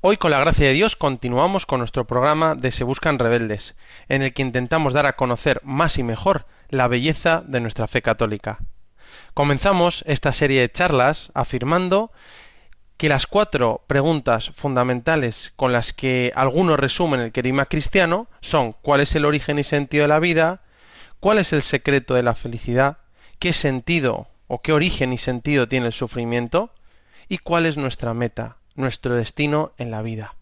Hoy, con la gracia de Dios, continuamos con nuestro programa de Se Buscan Rebeldes, en el que intentamos dar a conocer más y mejor la belleza de nuestra fe católica. Comenzamos esta serie de charlas afirmando que las cuatro preguntas fundamentales con las que algunos resumen el querigma cristiano son cuál es el origen y sentido de la vida, cuál es el secreto de la felicidad, qué sentido o qué origen y sentido tiene el sufrimiento y cuál es nuestra meta, nuestro destino en la vida.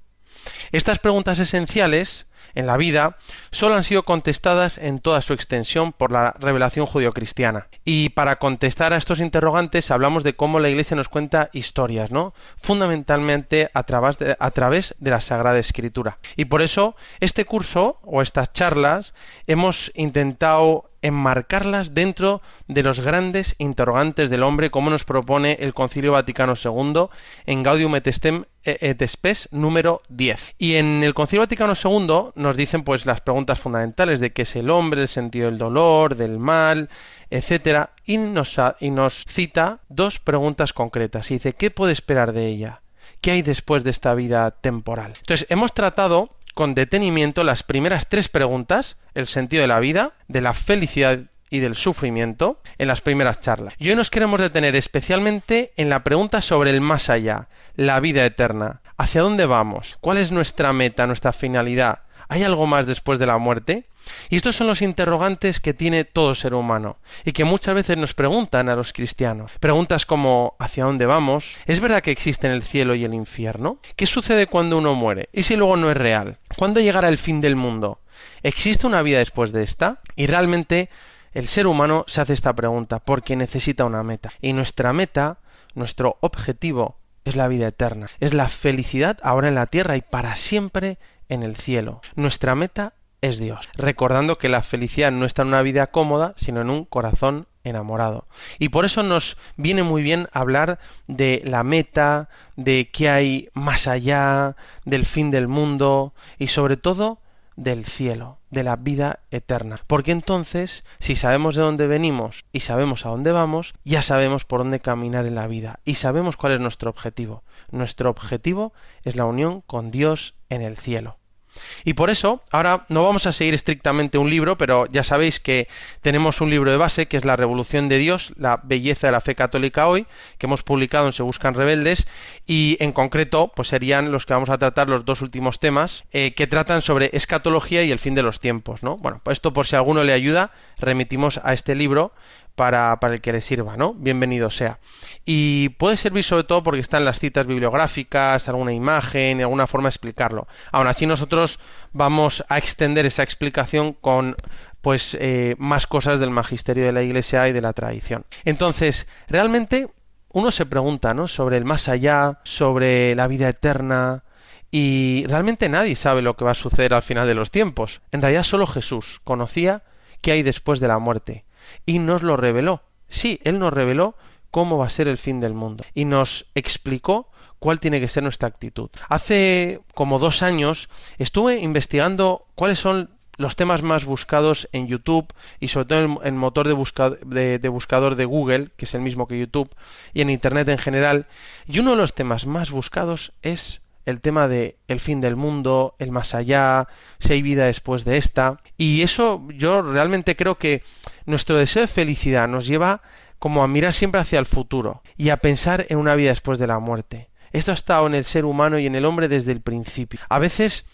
Estas preguntas esenciales en la vida solo han sido contestadas en toda su extensión por la revelación judio-cristiana. Y para contestar a estos interrogantes hablamos de cómo la Iglesia nos cuenta historias, ¿no? Fundamentalmente a través de, a través de la Sagrada Escritura. Y por eso este curso o estas charlas hemos intentado enmarcarlas dentro de los grandes interrogantes del hombre, como nos propone el Concilio Vaticano II en Gaudium et Spes número 10. Y en el Concilio Vaticano II nos dicen pues las preguntas fundamentales de qué es el hombre, el sentido del dolor, del mal, etcétera, y nos, y nos cita dos preguntas concretas. Y dice, ¿qué puede esperar de ella? ¿Qué hay después de esta vida temporal? Entonces, hemos tratado con detenimiento las primeras tres preguntas, el sentido de la vida, de la felicidad y del sufrimiento en las primeras charlas. Y hoy nos queremos detener especialmente en la pregunta sobre el más allá, la vida eterna. ¿Hacia dónde vamos? ¿Cuál es nuestra meta, nuestra finalidad? ¿Hay algo más después de la muerte? Y estos son los interrogantes que tiene todo ser humano y que muchas veces nos preguntan a los cristianos. Preguntas como ¿hacia dónde vamos? ¿Es verdad que existen el cielo y el infierno? ¿Qué sucede cuando uno muere? ¿Y si luego no es real? ¿Cuándo llegará el fin del mundo? ¿Existe una vida después de esta? Y realmente el ser humano se hace esta pregunta porque necesita una meta. Y nuestra meta, nuestro objetivo, es la vida eterna. Es la felicidad ahora en la tierra y para siempre en el cielo. Nuestra meta es Dios, recordando que la felicidad no está en una vida cómoda, sino en un corazón enamorado. Y por eso nos viene muy bien hablar de la meta, de qué hay más allá, del fin del mundo y sobre todo del cielo, de la vida eterna. Porque entonces, si sabemos de dónde venimos y sabemos a dónde vamos, ya sabemos por dónde caminar en la vida y sabemos cuál es nuestro objetivo. Nuestro objetivo es la unión con Dios en el cielo. Y por eso, ahora no vamos a seguir estrictamente un libro, pero ya sabéis que tenemos un libro de base que es La Revolución de Dios, la belleza de la fe católica hoy, que hemos publicado en Se Buscan Rebeldes, y en concreto, pues serían los que vamos a tratar los dos últimos temas, eh, que tratan sobre escatología y el fin de los tiempos, ¿no? Bueno, pues esto por si alguno le ayuda, remitimos a este libro para, para, el que le sirva, ¿no? Bienvenido sea. Y puede servir sobre todo porque están las citas bibliográficas, alguna imagen alguna forma de explicarlo. Aún así nosotros vamos a extender esa explicación con pues eh, más cosas del magisterio de la Iglesia y de la tradición. Entonces, realmente uno se pregunta, ¿no? Sobre el más allá, sobre la vida eterna, y realmente nadie sabe lo que va a suceder al final de los tiempos. En realidad solo Jesús conocía qué hay después de la muerte y nos lo reveló. Sí, Él nos reveló cómo va a ser el fin del mundo y nos explicó cuál tiene que ser nuestra actitud. Hace como dos años estuve investigando cuáles son los temas más buscados en YouTube y sobre todo en el motor de, de, buscador de Google, que es el mismo que YouTube, y en Internet en general. Y uno de los temas más buscados es el tema de el fin del mundo, el más allá, si hay vida después de esta. Y eso yo realmente creo que nuestro deseo de felicidad nos lleva como a mirar siempre hacia el futuro y a pensar en una vida después de la muerte. Esto ha estado en el ser humano y en el hombre desde el principio. A veces,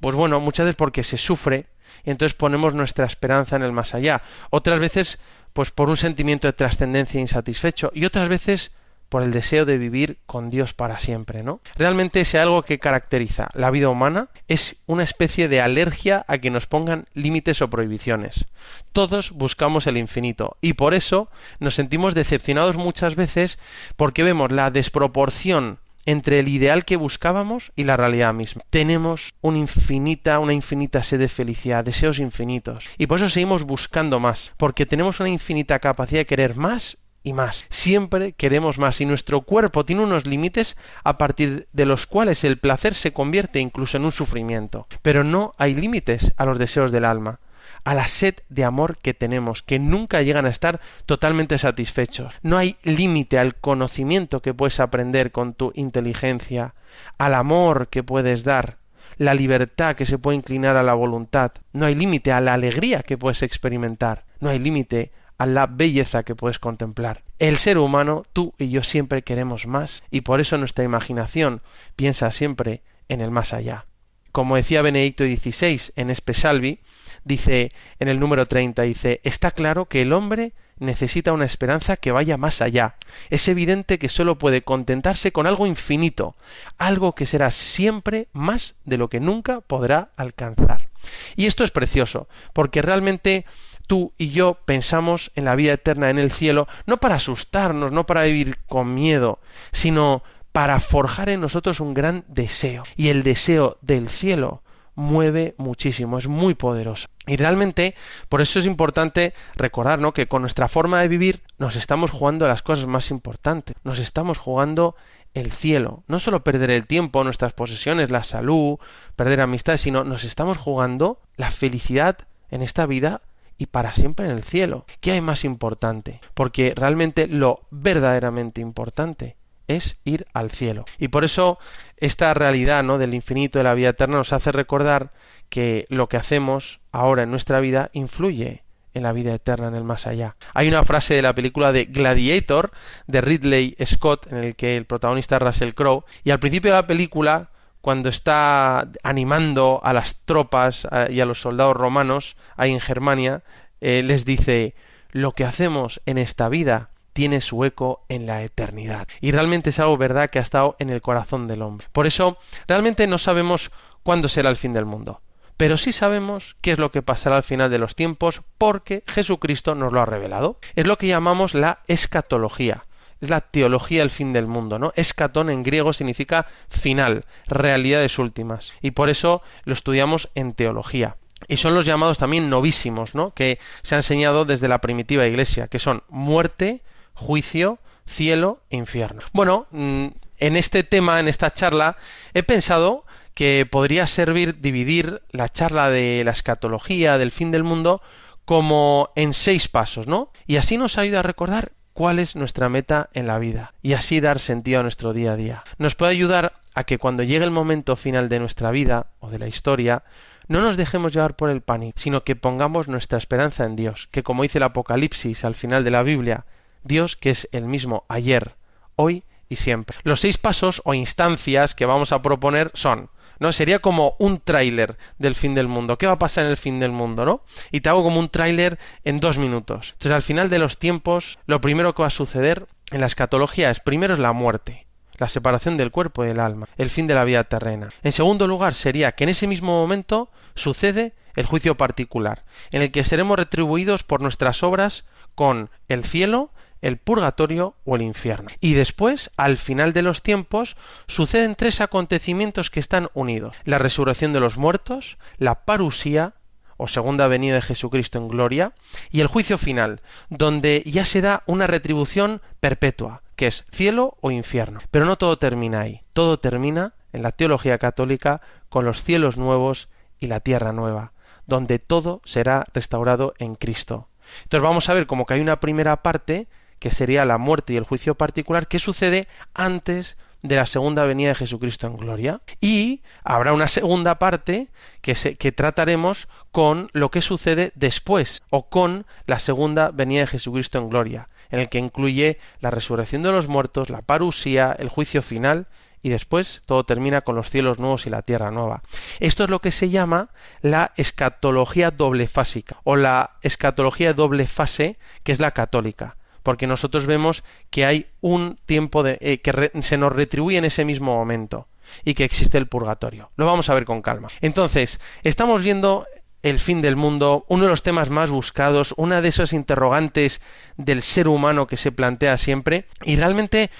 pues bueno, muchas veces porque se sufre y entonces ponemos nuestra esperanza en el más allá. Otras veces, pues por un sentimiento de trascendencia insatisfecho y otras veces por el deseo de vivir con Dios para siempre, ¿no? Realmente es algo que caracteriza la vida humana es una especie de alergia a que nos pongan límites o prohibiciones. Todos buscamos el infinito y por eso nos sentimos decepcionados muchas veces porque vemos la desproporción entre el ideal que buscábamos y la realidad misma. Tenemos una infinita, una infinita sed de felicidad, deseos infinitos. Y por eso seguimos buscando más, porque tenemos una infinita capacidad de querer más y más. Siempre queremos más y nuestro cuerpo tiene unos límites a partir de los cuales el placer se convierte incluso en un sufrimiento. Pero no hay límites a los deseos del alma a la sed de amor que tenemos, que nunca llegan a estar totalmente satisfechos. No hay límite al conocimiento que puedes aprender con tu inteligencia, al amor que puedes dar, la libertad que se puede inclinar a la voluntad. No hay límite a la alegría que puedes experimentar. No hay límite a la belleza que puedes contemplar. El ser humano, tú y yo siempre queremos más y por eso nuestra imaginación piensa siempre en el más allá. Como decía Benedicto XVI en Espesalvi, dice en el número 30, dice, está claro que el hombre necesita una esperanza que vaya más allá. Es evidente que sólo puede contentarse con algo infinito, algo que será siempre más de lo que nunca podrá alcanzar. Y esto es precioso, porque realmente tú y yo pensamos en la vida eterna en el cielo, no para asustarnos, no para vivir con miedo, sino para forjar en nosotros un gran deseo. Y el deseo del cielo mueve muchísimo, es muy poderoso. Y realmente, por eso es importante recordar que con nuestra forma de vivir nos estamos jugando las cosas más importantes, nos estamos jugando el cielo, no solo perder el tiempo, nuestras posesiones, la salud, perder amistades, sino nos estamos jugando la felicidad en esta vida y para siempre en el cielo. ¿Qué hay más importante? Porque realmente lo verdaderamente importante es ir al cielo. Y por eso esta realidad ¿no? del infinito de la vida eterna nos hace recordar que lo que hacemos ahora en nuestra vida influye en la vida eterna, en el más allá. Hay una frase de la película de Gladiator de Ridley Scott en el que el protagonista es Russell Crowe y al principio de la película cuando está animando a las tropas y a los soldados romanos ahí en Germania, eh, les dice lo que hacemos en esta vida tiene su eco en la eternidad. Y realmente es algo verdad que ha estado en el corazón del hombre. Por eso, realmente no sabemos cuándo será el fin del mundo. Pero sí sabemos qué es lo que pasará al final de los tiempos porque Jesucristo nos lo ha revelado. Es lo que llamamos la escatología. Es la teología del fin del mundo, ¿no? Escatón en griego significa final, realidades últimas. Y por eso lo estudiamos en teología y son los llamados también novísimos, ¿no? que se ha enseñado desde la primitiva iglesia, que son muerte, juicio, cielo e infierno. Bueno, mm, en este tema, en esta charla, he pensado que podría servir dividir la charla de la escatología, del fin del mundo, como en seis pasos, ¿no? Y así nos ayuda a recordar cuál es nuestra meta en la vida y así dar sentido a nuestro día a día. Nos puede ayudar a que cuando llegue el momento final de nuestra vida o de la historia, no nos dejemos llevar por el pánico, sino que pongamos nuestra esperanza en Dios, que como dice el Apocalipsis al final de la Biblia, Dios que es el mismo ayer, hoy y siempre. Los seis pasos o instancias que vamos a proponer son ¿no? Sería como un tráiler del fin del mundo. ¿Qué va a pasar en el fin del mundo, no? Y te hago como un tráiler en dos minutos. Entonces, al final de los tiempos, lo primero que va a suceder en la escatología es primero es la muerte, la separación del cuerpo y del alma, el fin de la vida terrena. En segundo lugar, sería que en ese mismo momento sucede el juicio particular, en el que seremos retribuidos por nuestras obras con el cielo el purgatorio o el infierno. Y después, al final de los tiempos, suceden tres acontecimientos que están unidos. La resurrección de los muertos, la parusía o segunda venida de Jesucristo en gloria, y el juicio final, donde ya se da una retribución perpetua, que es cielo o infierno. Pero no todo termina ahí, todo termina en la teología católica con los cielos nuevos y la tierra nueva, donde todo será restaurado en Cristo. Entonces vamos a ver como que hay una primera parte que sería la muerte y el juicio particular, que sucede antes de la segunda venida de Jesucristo en gloria. Y habrá una segunda parte que, se, que trataremos con lo que sucede después o con la segunda venida de Jesucristo en gloria, en el que incluye la resurrección de los muertos, la parusía, el juicio final y después todo termina con los cielos nuevos y la tierra nueva. Esto es lo que se llama la escatología doble fásica o la escatología doble fase que es la católica porque nosotros vemos que hay un tiempo de, eh, que se nos retribuye en ese mismo momento y que existe el purgatorio. Lo vamos a ver con calma. Entonces, estamos viendo el fin del mundo, uno de los temas más buscados, una de esas interrogantes del ser humano que se plantea siempre, y realmente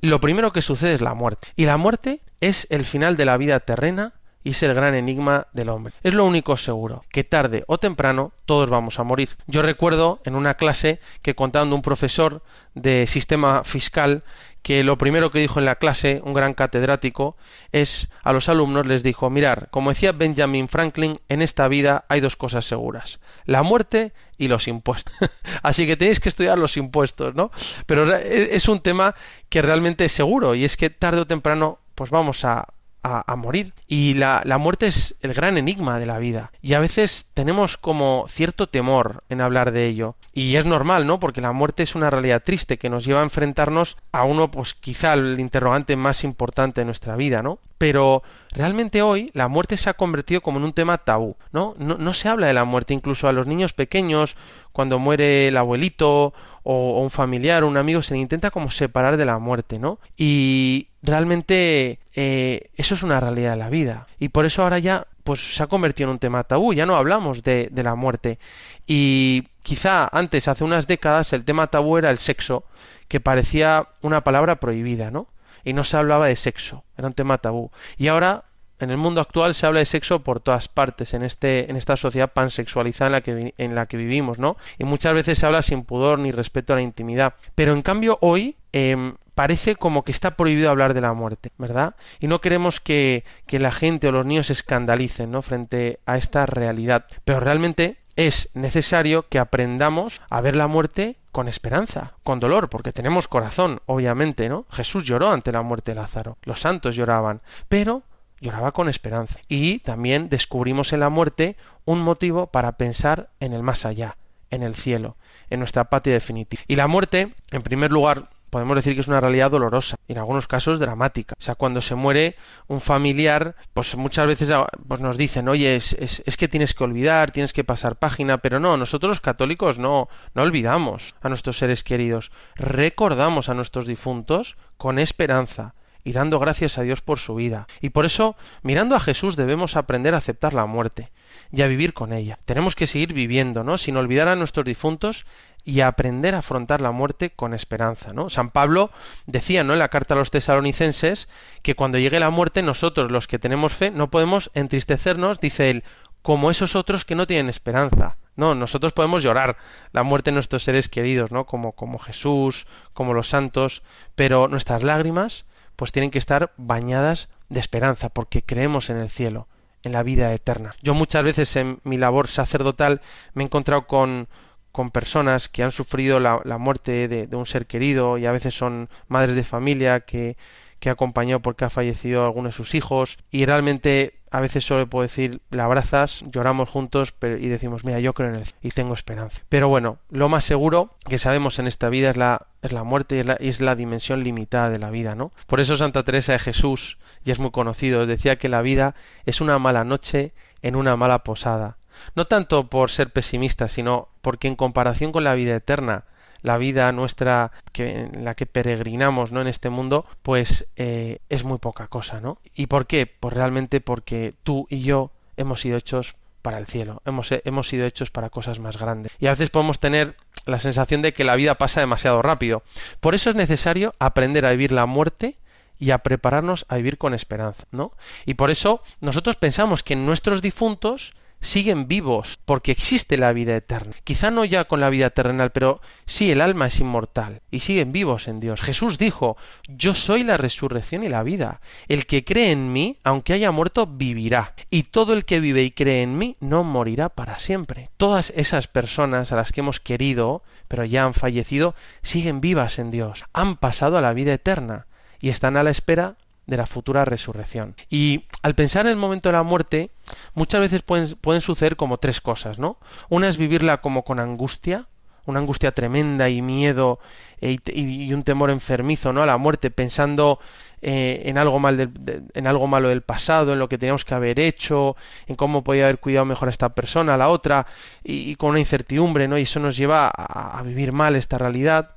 lo primero que sucede es la muerte. Y la muerte es el final de la vida terrena y es el gran enigma del hombre. Es lo único seguro, que tarde o temprano todos vamos a morir. Yo recuerdo en una clase que contando un profesor de sistema fiscal que lo primero que dijo en la clase, un gran catedrático, es a los alumnos les dijo, mirar, como decía Benjamin Franklin, en esta vida hay dos cosas seguras, la muerte y los impuestos. Así que tenéis que estudiar los impuestos, ¿no? Pero es un tema que realmente es seguro y es que tarde o temprano pues vamos a a, morir. Y la, la, muerte es el gran enigma de la vida. Y a veces tenemos como cierto temor en hablar de ello. Y es normal, ¿no? Porque la muerte es una realidad triste que nos lleva a enfrentarnos a uno, pues quizá el interrogante más importante de nuestra vida, ¿no? Pero realmente hoy la muerte se ha convertido como en un tema tabú, ¿no? No, no se habla de la muerte, incluso a los niños pequeños, cuando muere el abuelito o, un familiar o un amigo, se le intenta como separar de la muerte, ¿no? Y realmente eh, eso es una realidad de la vida. Y por eso ahora ya pues se ha convertido en un tema tabú, ya no hablamos de, de la muerte. Y quizá antes, hace unas décadas, el tema tabú era el sexo, que parecía una palabra prohibida, ¿no? Y no se hablaba de sexo, era un tema tabú. Y ahora en el mundo actual se habla de sexo por todas partes, en, este, en esta sociedad pansexualizada en la, que, en la que vivimos, ¿no? Y muchas veces se habla sin pudor ni respeto a la intimidad. Pero en cambio hoy em, parece como que está prohibido hablar de la muerte, ¿verdad? Y no queremos que, que la gente o los niños se escandalicen, ¿no? Frente a esta realidad. Pero realmente es necesario que aprendamos a ver la muerte con esperanza, con dolor, porque tenemos corazón, obviamente, ¿no? Jesús lloró ante la muerte de Lázaro, los santos lloraban, pero lloraba con esperanza. Y también descubrimos en la muerte un motivo para pensar en el más allá, en el cielo, en nuestra patria definitiva. Y la muerte, en primer lugar, podemos decir que es una realidad dolorosa, en algunos casos dramática. O sea, cuando se muere un familiar, pues muchas veces ah, pues nos dicen, oye, es, es, que tienes que olvidar, tienes que pasar página, pero no, nosotros los católicos no, no olvidamos a nuestros seres queridos, recordamos a nuestros difuntos con esperanza, y dando gracias a Dios por su vida. Y por eso, mirando a Jesús, debemos aprender a aceptar la muerte y a vivir con ella. Tenemos que seguir viviendo, ¿no? Sin olvidar a nuestros difuntos y aprender a afrontar la muerte con esperanza, ¿no? San Pablo decía, ¿no? En la carta a los tesalonicenses que cuando llegue la muerte nosotros los que tenemos fe no podemos entristecernos, dice él, como esos otros que no tienen esperanza. No, nosotros podemos llorar la muerte de nuestros seres queridos, ¿no? Como como Jesús, como los santos, pero nuestras lágrimas pues tienen que estar bañadas de esperanza, porque creemos en el cielo, en la vida eterna. Yo muchas veces en mi labor sacerdotal me he encontrado con, con personas que han sufrido la, muerte de, de, un ser querido y a veces son madres de familia que, que ha acompañado porque ha fallecido alguno de sus hijos y realmente a veces solo puedo decir, la abrazas, lloramos juntos y decimos, mira, yo creo en él y tengo esperanza. Pero bueno, lo más seguro que sabemos en esta vida es la, es la muerte y es la, es la dimensión limitada de la vida, ¿no? Por eso Santa Teresa de Jesús, y es muy conocido, decía que la vida es una mala noche en una mala posada. No tanto por ser pesimista, sino porque en comparación con la vida eterna, la vida nuestra que, en la que peregrinamos ¿no? en este mundo, pues eh, es muy poca cosa, ¿no? ¿Y por qué? Pues realmente porque tú y yo hemos sido hechos para el cielo, hemos, hemos sido hechos para cosas más grandes. Y a veces podemos tener la sensación de que la vida pasa demasiado rápido. Por eso es necesario aprender a vivir la muerte y a prepararnos a vivir con esperanza, ¿no? Y por eso nosotros pensamos que nuestros difuntos siguen vivos porque existe la vida eterna. Quizá no ya con la vida terrenal, pero sí el alma es inmortal y siguen vivos en Dios. Jesús dijo, yo soy la resurrección y la vida. El que cree en mí, aunque haya muerto, vivirá. Y todo el que vive y cree en mí no morirá para siempre. Todas esas personas a las que hemos querido, pero ya han fallecido, siguen vivas en Dios. Han pasado a la vida eterna y están a la espera de la futura resurrección. Y al pensar en el momento de la muerte, muchas veces pueden, pueden suceder como tres cosas, ¿no? Una es vivirla como con angustia, una angustia tremenda y miedo e, y, un temor enfermizo, ¿no? A la muerte, pensando eh, en algo mal en algo malo del pasado, en lo que teníamos que haber hecho, en cómo podía haber cuidado mejor a esta persona, a la otra, y, con una incertidumbre, ¿no? Y eso nos lleva a vivir mal esta realidad.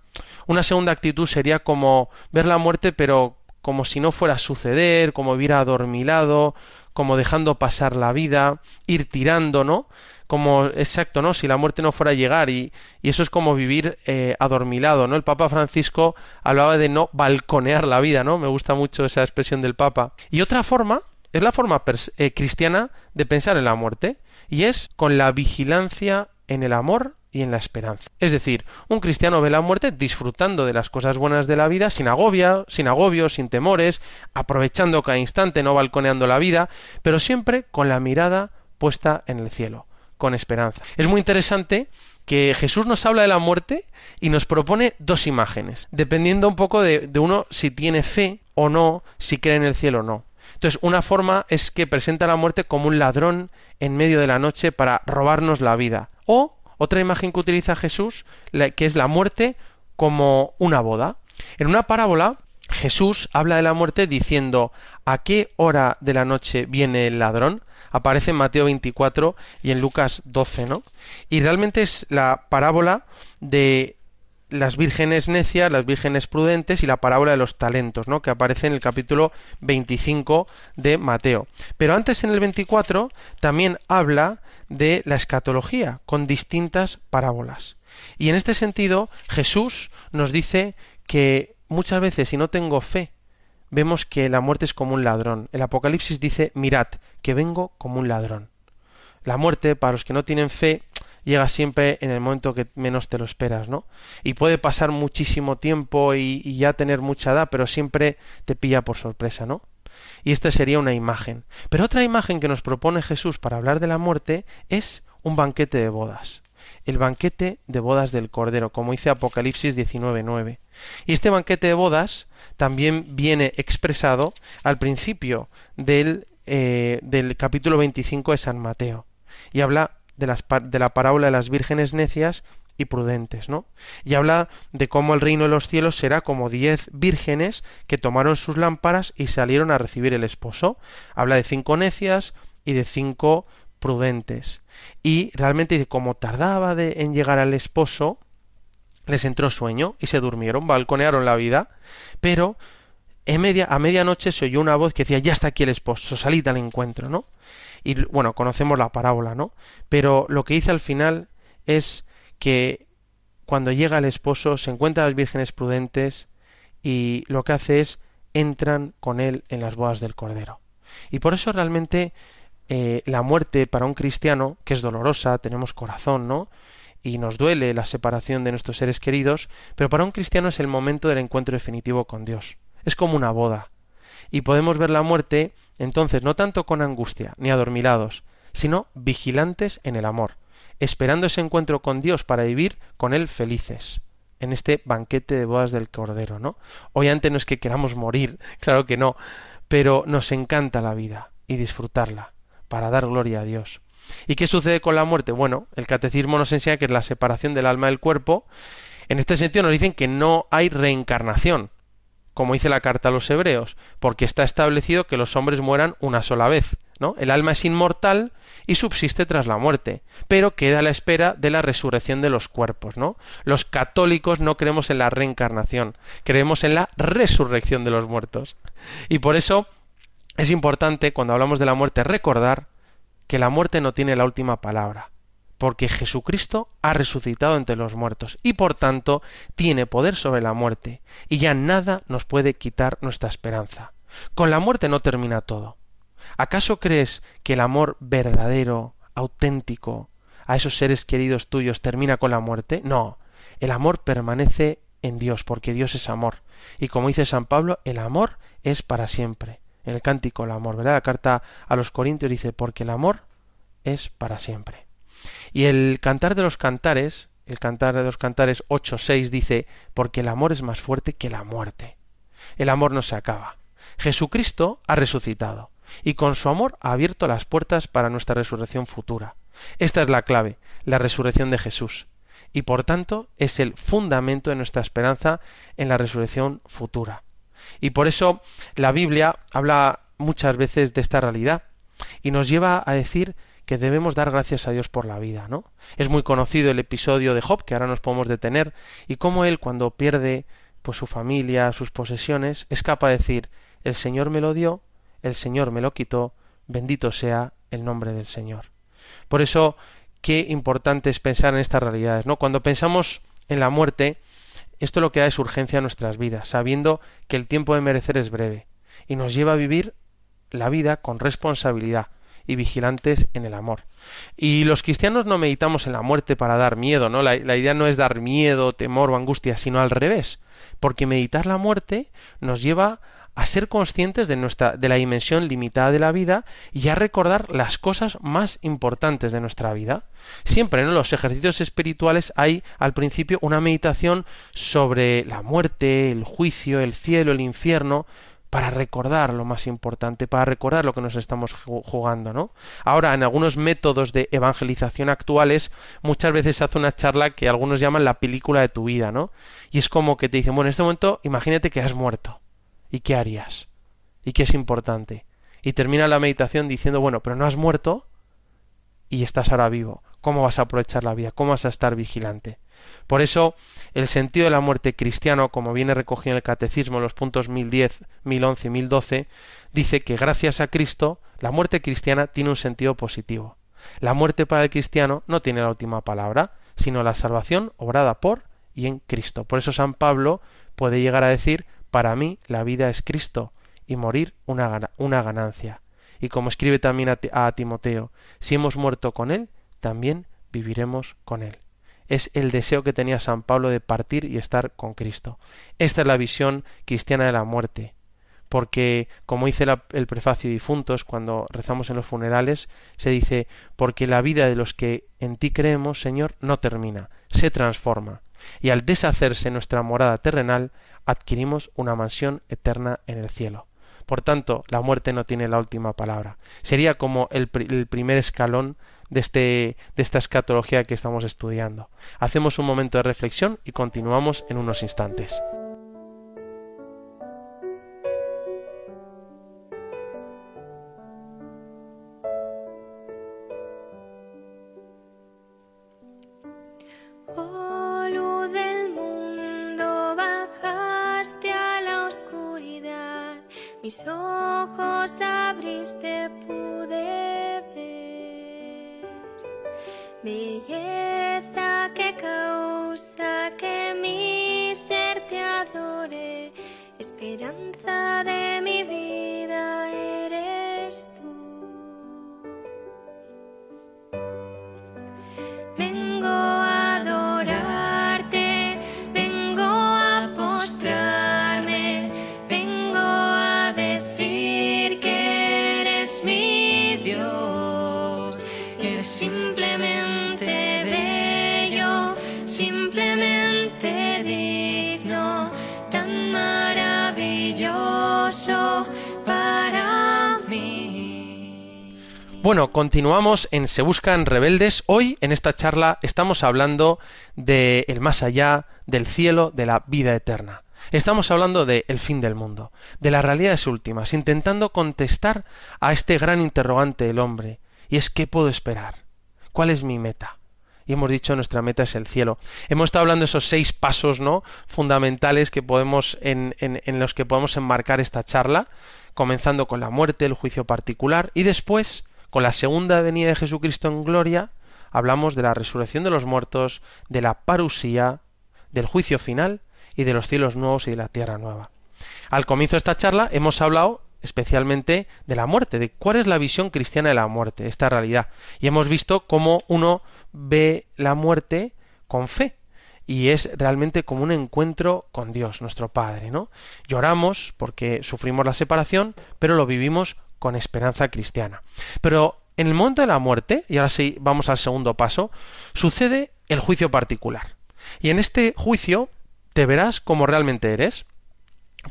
Una segunda actitud sería como ver la muerte, pero como si no fuera a suceder, como vivir adormilado, como dejando pasar la vida, ir tirando, ¿no? Como, exacto, ¿no? Si la muerte no fuera a llegar y, y eso es como vivir eh, adormilado, ¿no? El Papa Francisco hablaba de no balconear la vida, ¿no? Me gusta mucho esa expresión del Papa. Y otra forma es la forma eh, cristiana de pensar en la muerte y es con la vigilancia en el amor y en la esperanza. Es decir, un cristiano ve la muerte disfrutando de las cosas buenas de la vida, sin agobia, sin agobios, sin temores, aprovechando cada instante, no balconeando la vida, pero siempre con la mirada puesta en el cielo, con esperanza. Es muy interesante que Jesús nos habla de la muerte y nos propone dos imágenes, dependiendo un poco de, de uno si tiene fe o no, si cree en el cielo o no. Entonces, una forma es que presenta la muerte como un ladrón en medio de la noche para robarnos la vida. O otra imagen que utiliza Jesús, que es la muerte como una boda. En una parábola, Jesús habla de la muerte diciendo ¿a qué hora de la noche viene el ladrón? Aparece en Mateo 24 y en Lucas 12, ¿no? Y realmente es la parábola de las vírgenes necias, las vírgenes prudentes y la parábola de los talentos, ¿no? que aparece en el capítulo 25 de Mateo. Pero antes en el 24 también habla de la escatología con distintas parábolas. Y en este sentido Jesús nos dice que muchas veces si no tengo fe, vemos que la muerte es como un ladrón. El Apocalipsis dice, mirad, que vengo como un ladrón. La muerte, para los que no tienen fe, llega siempre en el momento que menos te lo esperas, ¿no? Y puede pasar muchísimo tiempo y, ya tener mucha edad, pero siempre te pilla por sorpresa, ¿no? Y esta sería una imagen. Pero otra imagen que nos propone Jesús para hablar de la muerte es un banquete de bodas. El banquete de bodas del Cordero, como dice Apocalipsis 19.9. Y este banquete de bodas también viene expresado al principio del, eh, del capítulo 25 de San Mateo. Y habla de, las, de la parábola de las vírgenes necias y prudentes, ¿no? Y habla de cómo el reino de los cielos será como diez vírgenes que tomaron sus lámparas y salieron a recibir el esposo. Habla de cinco necias y de cinco prudentes. Y realmente dice, como tardaba de, en llegar al esposo, les entró sueño y se durmieron, balconearon la vida, pero en media, a medianoche se oyó una voz que decía, ya está aquí el esposo, salid al encuentro, ¿no? Y bueno, conocemos la parábola, ¿no? Pero lo que dice al final es que cuando llega el esposo se encuentra a las vírgenes prudentes y lo que hace es entran con él en las bodas del Cordero. Y por eso realmente eh, la muerte para un cristiano, que es dolorosa, tenemos corazón, ¿no? Y nos duele la separación de nuestros seres queridos, pero para un cristiano es el momento del encuentro definitivo con Dios. Es como una boda y podemos ver la muerte entonces no tanto con angustia ni adormilados, sino vigilantes en el amor, esperando ese encuentro con Dios para vivir con Él felices en este banquete de bodas del Cordero, ¿no? Obviamente no es que queramos morir, claro que no, pero nos encanta la vida y disfrutarla para dar gloria a Dios. ¿Y qué sucede con la muerte? Bueno, el catecismo nos enseña que es la separación del alma del cuerpo. En este sentido nos dicen que no hay reencarnación, como dice la carta a los hebreos, porque está establecido que los hombres mueran una sola vez, ¿no? El alma es inmortal y subsiste tras la muerte, pero queda a la espera de la resurrección de los cuerpos, ¿no? Los católicos no creemos en la reencarnación, creemos en la resurrección de los muertos. Y por eso es importante cuando hablamos de la muerte recordar que la muerte no tiene la última palabra porque Jesucristo ha resucitado entre los muertos y por tanto tiene poder sobre la muerte y ya nada nos puede quitar nuestra esperanza. Con la muerte no termina todo. ¿Acaso crees que el amor verdadero, auténtico, a esos seres queridos tuyos termina con la muerte? No, el amor permanece en Dios, porque Dios es amor. Y como dice San Pablo, el amor es para siempre. En el cántico el amor, ¿verdad? La carta a los Corintios dice, porque el amor es para siempre. Y el cantar de los cantares, el cantar de los cantares 8.6 dice, porque el amor es más fuerte que la muerte. El amor no se acaba. Jesucristo ha resucitado y con su amor ha abierto las puertas para nuestra resurrección futura. Esta es la clave, la resurrección de Jesús. Y por tanto es el fundamento de nuestra esperanza en la resurrección futura. Y por eso la Biblia habla muchas veces de esta realidad y nos lleva a decir que debemos dar gracias a Dios por la vida, ¿no? Es muy conocido el episodio de Job, que ahora nos podemos detener, y cómo él cuando pierde pues su familia, sus posesiones, es capaz de decir, el Señor me lo dio, el Señor me lo quitó, Bendito sea el nombre del Señor. Por eso, qué importante es pensar en estas realidades, ¿no? Cuando pensamos en la muerte, esto lo que da es urgencia a nuestras vidas, sabiendo que el tiempo de merecer es breve y nos lleva a vivir la vida con responsabilidad y vigilantes en el amor. Y los cristianos no meditamos en la muerte para dar miedo, ¿no? La, la, idea no es dar miedo, temor o angustia, sino al revés, porque meditar la muerte nos lleva a ser conscientes de nuestra de la dimensión limitada de la vida y a recordar las cosas más importantes de nuestra vida. Siempre en los ejercicios espirituales hay al principio una meditación sobre la muerte, el juicio, el cielo, el infierno, para recordar lo más importante, para recordar lo que nos estamos jugando, ¿no? Ahora, en algunos métodos de evangelización actuales, muchas veces se hace una charla que algunos llaman la película de tu vida, ¿no? Y es como que te dicen, bueno, en este momento imagínate que has muerto. ¿Y qué harías? ¿Y qué es importante? Y termina la meditación diciendo, bueno, pero no has muerto y estás ahora vivo. ¿Cómo vas a aprovechar la vida? ¿Cómo vas a estar vigilante? Por eso, el sentido de la muerte cristiano, como viene recogido en el Catecismo en los puntos 1010, 1011 y 1012, dice que gracias a Cristo, la muerte cristiana tiene un sentido positivo. La muerte para el cristiano no tiene la última palabra, sino la salvación obrada por y en Cristo. Por eso San Pablo puede llegar a decir para mí la vida es Cristo y morir una, una ganancia. Y como escribe también a, a Timoteo, si hemos muerto con Él, también viviremos con Él. Es el deseo que tenía San Pablo de partir y estar con Cristo. Esta es la visión cristiana de la muerte porque, como dice el prefacio de difuntos, cuando rezamos en los funerales, se dice, porque la vida de los que en ti creemos, Señor, no termina, se transforma, y al deshacerse nuestra morada terrenal, adquirimos una mansión eterna en el cielo. Por tanto, la muerte no tiene la última palabra. Sería como el primer escalón de, este, de esta escatología que estamos estudiando. Hacemos un momento de reflexión y continuamos en unos instantes. Bueno, continuamos en Se Buscan Rebeldes. Hoy, en esta charla, estamos hablando de el más allá, del cielo, de la vida eterna. Estamos hablando de el fin del mundo, de las realidades últimas, intentando contestar a este gran interrogante del hombre, y es ¿qué puedo esperar? ¿Cuál es mi meta? Y hemos dicho nuestra meta es el cielo. Hemos estado hablando de esos seis pasos, ¿no? fundamentales que podemos en, en, en los que podemos enmarcar esta charla, comenzando con la muerte, el juicio particular, y después con la segunda venida de Jesucristo en gloria, hablamos de la resurrección de los muertos, de la parusía, del juicio final y de los cielos nuevos y de la tierra nueva. Al comienzo de esta charla hemos hablado especialmente de la muerte, de cuál es la visión cristiana de la muerte, esta realidad. Y hemos visto cómo uno ve la muerte con fe, y es realmente como un encuentro con Dios, nuestro Padre, ¿no? Lloramos porque sufrimos la separación, pero lo vivimos con esperanza cristiana. Pero en el momento de la muerte, y ahora sí vamos al segundo paso, sucede el juicio particular. Y en este juicio te verás como realmente eres.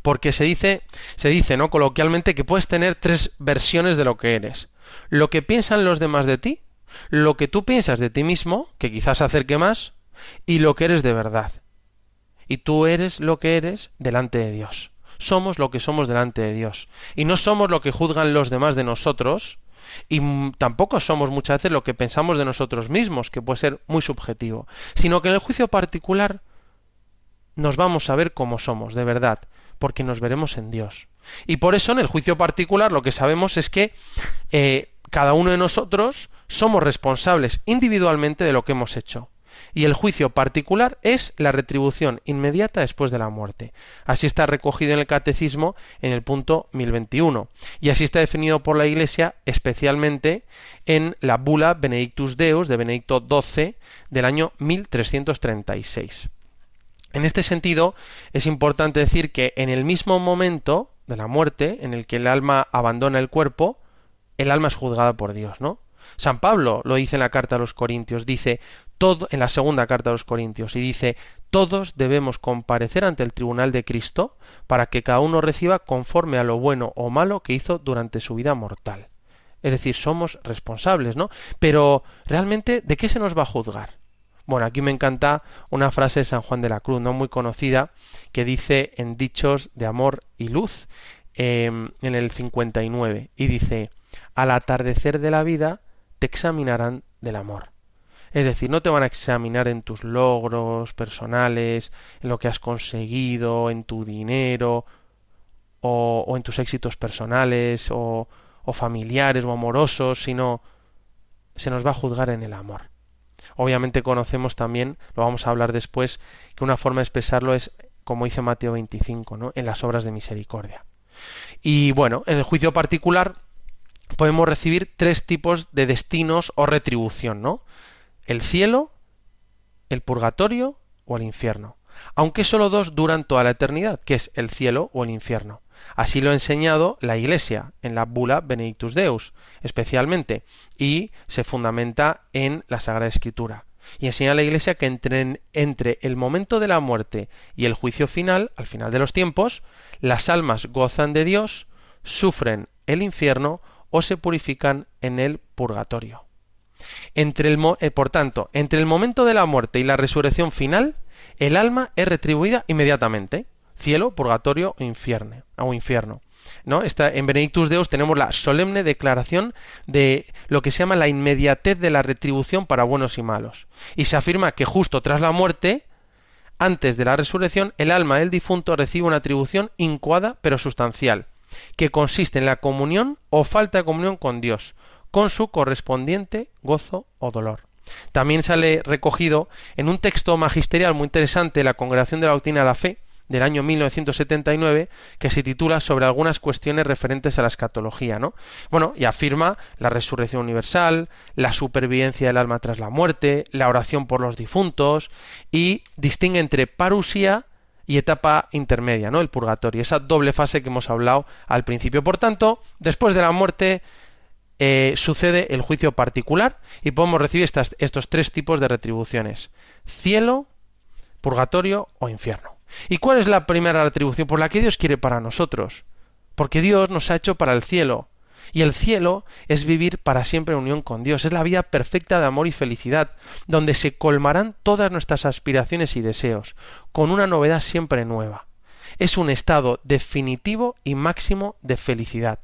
Porque se dice, se dice, ¿no? coloquialmente que puedes tener tres versiones de lo que eres. Lo que piensan los demás de ti, lo que tú piensas de ti mismo, que quizás acerque más, y lo que eres de verdad. Y tú eres lo que eres delante de Dios. Somos lo que somos delante de Dios. Y no somos lo que juzgan los demás de nosotros, y tampoco somos muchas veces lo que pensamos de nosotros mismos, que puede ser muy subjetivo, sino que en el juicio particular nos vamos a ver como somos, de verdad, porque nos veremos en Dios. Y por eso en el juicio particular lo que sabemos es que eh, cada uno de nosotros somos responsables individualmente de lo que hemos hecho. Y el juicio particular es la retribución inmediata después de la muerte. Así está recogido en el Catecismo en el punto 1021. Y así está definido por la Iglesia especialmente en la bula Benedictus Deus de Benedicto XII del año 1336. En este sentido, es importante decir que en el mismo momento de la muerte, en el que el alma abandona el cuerpo, el alma es juzgada por Dios, ¿no? San Pablo lo dice en la carta a los Corintios, dice en la segunda carta a los Corintios y dice todos debemos comparecer ante el tribunal de Cristo para que cada uno reciba conforme a lo bueno o malo que hizo durante su vida mortal. Es decir, somos responsables, ¿no? Pero realmente, ¿de qué se nos va a juzgar? Bueno, aquí me encanta una frase de San Juan de la Cruz, no muy conocida, que dice en Dichos de Amor y Luz, em, en el 59, y dice, al atardecer de la vida te examinarán del amor. Es decir, no te van a examinar en tus logros personales, en lo que has conseguido, en tu dinero, o, en tus éxitos personales, o, o familiares o amorosos, sino se nos va a juzgar en el amor. Obviamente conocemos también, lo vamos a hablar después, que una forma de expresarlo es, como dice Mateo 25, ¿no? en las obras de misericordia. Y bueno, en el juicio particular podemos recibir tres tipos de destinos o retribución, ¿no? El cielo, el purgatorio o el infierno. Aunque solo dos duran toda la eternidad, que es el cielo o el infierno. Así lo ha enseñado la Iglesia en la bula Benedictus Deus, especialmente, y se fundamenta en la Sagrada Escritura. Y enseña a la Iglesia que entre, entre, el momento de la muerte y el juicio final, al final de los tiempos, las almas gozan de Dios, sufren el infierno o se purifican en el purgatorio. Entre el, eh, por tanto, entre el momento de la muerte y la resurrección final, el alma es retribuida inmediatamente cielo, purgatorio o infierno, infierno. ¿no? en Benedictus Deus tenemos la solemne declaración de lo que se llama la inmediatez de la retribución para buenos y malos. Y se afirma que justo tras la muerte, antes de la resurrección, el alma del difunto recibe una atribución incuada pero sustancial, que consiste en la comunión o falta de comunión con Dios, con su correspondiente gozo o dolor. También sale recogido en un texto magisterial muy interesante la Congregación de la Doctrina de la Fe, del año 1979 que se titula sobre algunas cuestiones referentes a la escatología, ¿no? Bueno, y afirma la resurrección universal, la supervivencia del alma tras la muerte, la oración por los difuntos y distingue entre parusía y etapa intermedia, ¿no? El purgatorio, esa doble fase que hemos hablado al principio. Por tanto, después de la muerte eh, sucede el juicio particular y podemos recibir estos tres tipos de retribuciones: cielo, purgatorio o infierno. ¿Y cuál es la primera retribución por la que Dios quiere para nosotros? Porque Dios nos ha hecho para el cielo. Y el cielo es vivir para siempre en unión con Dios. Es la vida perfecta de amor y felicidad, donde se colmarán todas nuestras aspiraciones y deseos, con una novedad siempre nueva. Es un estado definitivo y máximo de felicidad.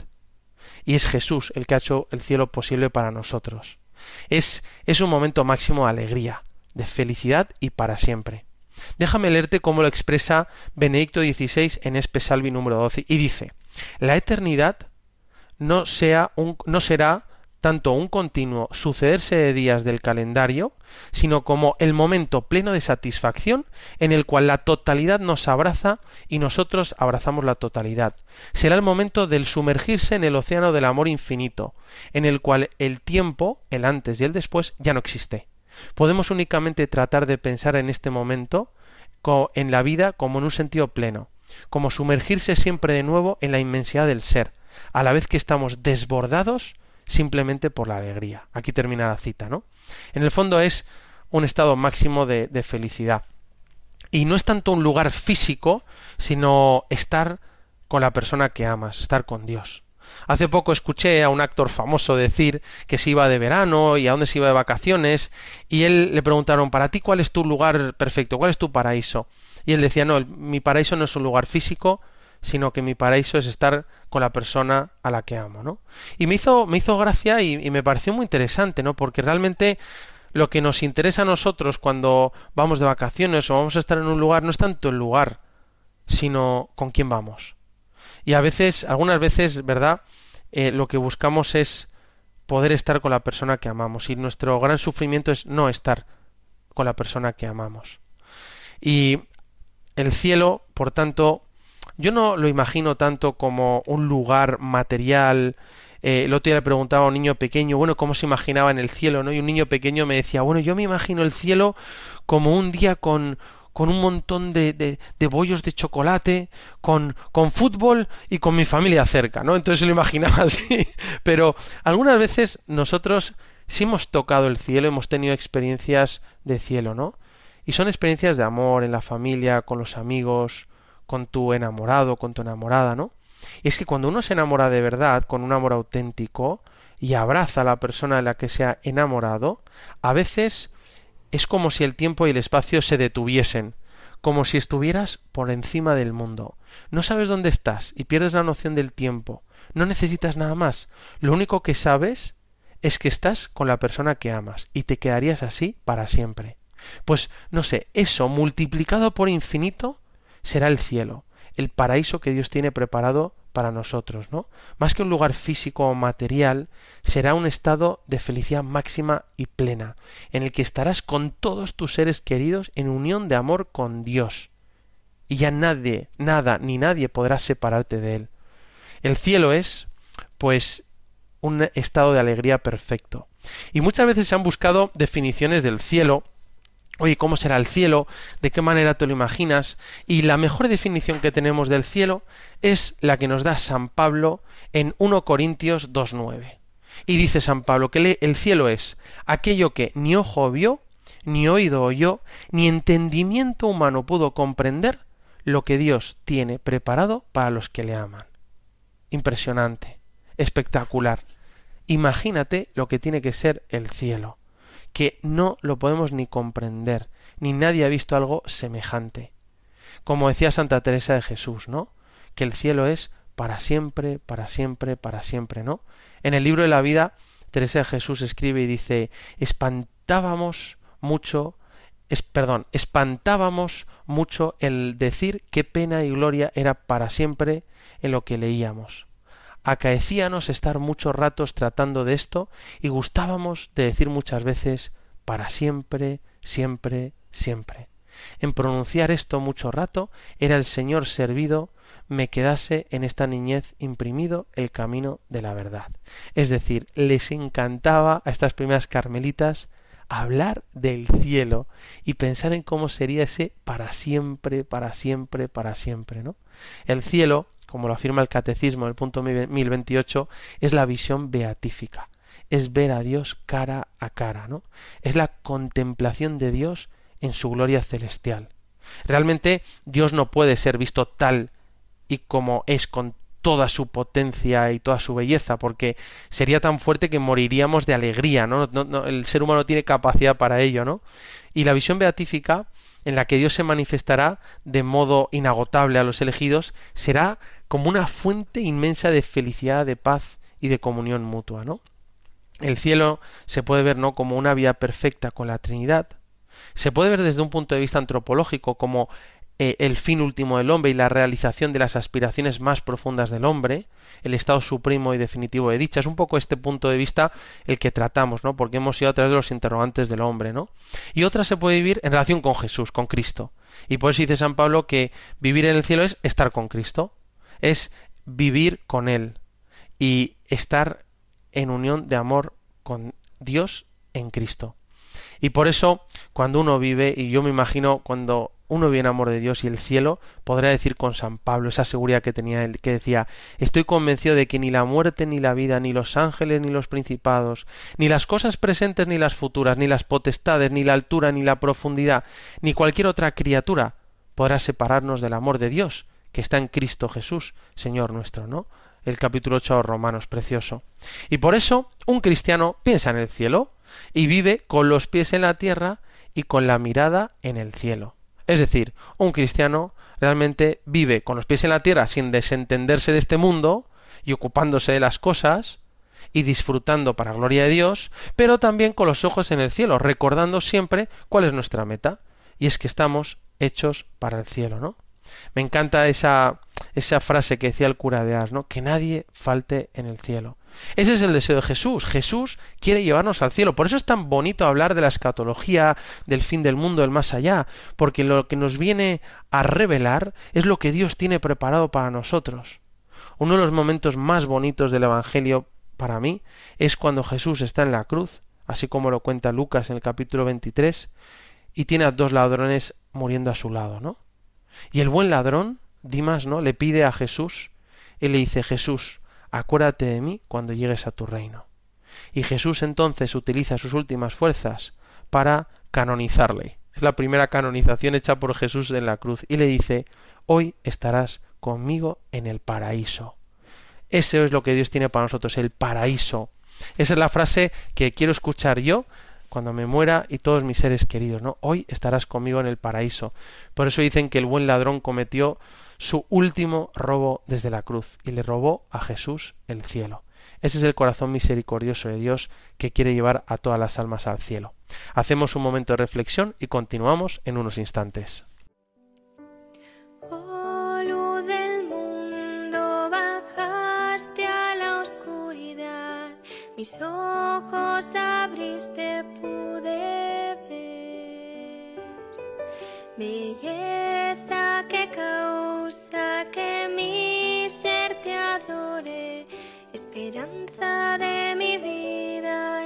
Y es Jesús el que ha hecho el cielo posible para nosotros. Es, es un momento máximo de alegría, de felicidad y para siempre. Déjame leerte cómo lo expresa Benedicto XVI en Espe Salvi número 12 y dice: La eternidad no, sea un, no será tanto un continuo sucederse de días del calendario, sino como el momento pleno de satisfacción en el cual la totalidad nos abraza y nosotros abrazamos la totalidad. Será el momento del sumergirse en el océano del amor infinito, en el cual el tiempo, el antes y el después, ya no existe. Podemos únicamente tratar de pensar en este momento en la vida como en un sentido pleno, como sumergirse siempre de nuevo en la inmensidad del ser, a la vez que estamos desbordados simplemente por la alegría. Aquí termina la cita, ¿no? En el fondo es un estado máximo de, felicidad. Y no es tanto un lugar físico, sino estar con la persona que amas, estar con Dios. Hace poco escuché a un actor famoso decir que se iba de verano y a dónde se iba de vacaciones y él le preguntaron, para ti, ¿cuál es tu lugar perfecto? ¿Cuál es tu paraíso? Y él decía, no, mi paraíso no es un lugar físico, sino que mi paraíso es estar con la persona a la que amo, ¿no? Y me hizo, me hizo gracia y, me pareció muy interesante, ¿no? Porque realmente lo que nos interesa a nosotros cuando vamos de vacaciones o vamos a estar en un lugar no es tanto el lugar, sino con quién vamos. Y a veces, algunas veces, ¿verdad? Eh, lo que buscamos es poder estar con la persona que amamos y nuestro gran sufrimiento es no estar con la persona que amamos. Y el cielo, por tanto, yo no lo imagino tanto como un lugar material. Eh, el otro día le preguntaba a un niño pequeño, bueno, cómo se imaginaba en el cielo, ¿no? Y un niño pequeño me decía, bueno, yo me imagino el cielo como un día con, con un montón de, de, de bollos de chocolate, con, con fútbol y con mi familia cerca, ¿no? Entonces lo imaginaba así. Pero algunas veces nosotros sí hemos tocado el cielo, hemos tenido experiencias de cielo, ¿no? Y son experiencias de amor en la familia, con los amigos, con tu enamorado, con tu enamorada, ¿no? Y es que cuando uno se enamora de verdad, con un amor auténtico, y abraza a la persona de la que se ha enamorado, a veces es como si el tiempo y el espacio se detuviesen, como si estuvieras por encima del mundo. No sabes dónde estás y pierdes la noción del tiempo. No necesitas nada más. Lo único que sabes es que estás con la persona que amas y te quedarías así para siempre. Pues no sé, eso multiplicado por infinito será el cielo, el paraíso que Dios tiene preparado para nosotros, ¿no? Más que un lugar físico o material, será un estado de felicidad máxima y plena, en el que estarás con todos tus seres queridos en unión de amor con Dios. Y ya nadie, nada ni nadie podrá separarte de él. El cielo es, pues, un estado de alegría perfecto. Y muchas veces se han buscado definiciones del cielo Oye, ¿cómo será el cielo? ¿De qué manera te lo imaginas? Y la mejor definición que tenemos del cielo es la que nos da San Pablo en 1 Corintios 2.9. Y dice San Pablo que el cielo es aquello que ni ojo vio, ni oído oyó, ni entendimiento humano pudo comprender lo que Dios tiene preparado para los que le aman. Impresionante, espectacular. Imagínate lo que tiene que ser el cielo que no lo podemos ni comprender, ni nadie ha visto algo semejante. Como decía Santa Teresa de Jesús, ¿no? Que el cielo es para siempre, para siempre, para siempre, ¿no? En el libro de la vida, Teresa de Jesús escribe y dice, espantábamos mucho, es, perdón, espantábamos mucho el decir qué pena y gloria era para siempre en lo que leíamos acaecíanos estar muchos ratos tratando de esto y gustábamos de decir muchas veces para siempre, siempre, siempre. En pronunciar esto mucho rato era el Señor servido me quedase en esta niñez imprimido el camino de la verdad. Es decir, les encantaba a estas primeras carmelitas hablar del cielo y pensar en cómo sería ese para siempre, para siempre, para siempre, ¿no? El cielo como lo afirma el Catecismo en el punto 1028, es la visión beatífica, es ver a Dios cara a cara, ¿no? Es la contemplación de Dios en su gloria celestial. Realmente Dios no puede ser visto tal y como es con toda su potencia y toda su belleza, porque sería tan fuerte que moriríamos de alegría, ¿no? no el ser humano tiene capacidad para ello, ¿no? Y la visión beatífica, en la que Dios se manifestará de modo inagotable a los elegidos, será como una fuente inmensa de felicidad, de paz y de comunión mutua, ¿no? El cielo se puede ver no como una vía perfecta con la Trinidad, se puede ver desde un punto de vista antropológico como eh, el fin último del hombre y la realización de las aspiraciones más profundas del hombre, el estado supremo y definitivo de dicha. Es un poco este punto de vista el que tratamos, ¿no? Porque hemos ido a través de los interrogantes del hombre, ¿no? Y otra se puede vivir en relación con Jesús, con Cristo. Y por eso dice San Pablo que vivir en el cielo es estar con Cristo es vivir con Él y estar en unión de amor con Dios en Cristo. Y por eso, cuando uno vive, y yo me imagino cuando uno vive en amor de Dios y el cielo, podrá decir con San Pablo esa seguridad que tenía él, que decía, estoy convencido de que ni la muerte, ni la vida, ni los ángeles, ni los principados, ni las cosas presentes, ni las futuras, ni las potestades, ni la altura, ni la profundidad, ni cualquier otra criatura podrá separarnos del amor de Dios, que está en Cristo Jesús, Señor nuestro, ¿no? El capítulo 8 de Romanos, precioso. Y por eso un cristiano piensa en el cielo y vive con los pies en la tierra y con la mirada en el cielo. Es decir, un cristiano realmente vive con los pies en la tierra sin desentenderse de este mundo y ocupándose de las cosas y disfrutando para gloria de Dios, pero también con los ojos en el cielo, recordando siempre cuál es nuestra meta, y es que estamos hechos para el cielo, ¿no? Me encanta esa, esa frase que decía el cura de Ars, ¿no? Que nadie falte en el cielo. Ese es el deseo de Jesús. Jesús quiere llevarnos al cielo. Por eso es tan bonito hablar de la escatología, del fin del mundo, del más allá, porque lo que nos viene a revelar es lo que Dios tiene preparado para nosotros. Uno de los momentos más bonitos del Evangelio para mí es cuando Jesús está en la cruz, así como lo cuenta Lucas en el capítulo 23, y tiene a dos ladrones muriendo a su lado, ¿no? Y el buen ladrón, Dimas, ¿no? Le pide a Jesús y le dice, Jesús, acuérdate de mí cuando llegues a tu reino. Y Jesús entonces utiliza sus últimas fuerzas para canonizarle. Es la primera canonización hecha por Jesús en la cruz. Y le dice, hoy estarás conmigo en el paraíso. Eso es lo que Dios tiene para nosotros, el paraíso. Esa es la frase que quiero escuchar yo cuando me muera y todos mis seres queridos, ¿no? Hoy estarás conmigo en el paraíso. Por eso dicen que el buen ladrón cometió su último robo desde la cruz y le robó a Jesús el cielo. Ese es el corazón misericordioso de Dios que quiere llevar a todas las almas al cielo. Hacemos un momento de reflexión y continuamos en unos instantes. Oh, luz del mundo, bajaste a la oscuridad. Mis ojos abriste, pude ver. Belleza que causa que mi ser te adore. Esperanza de mi vida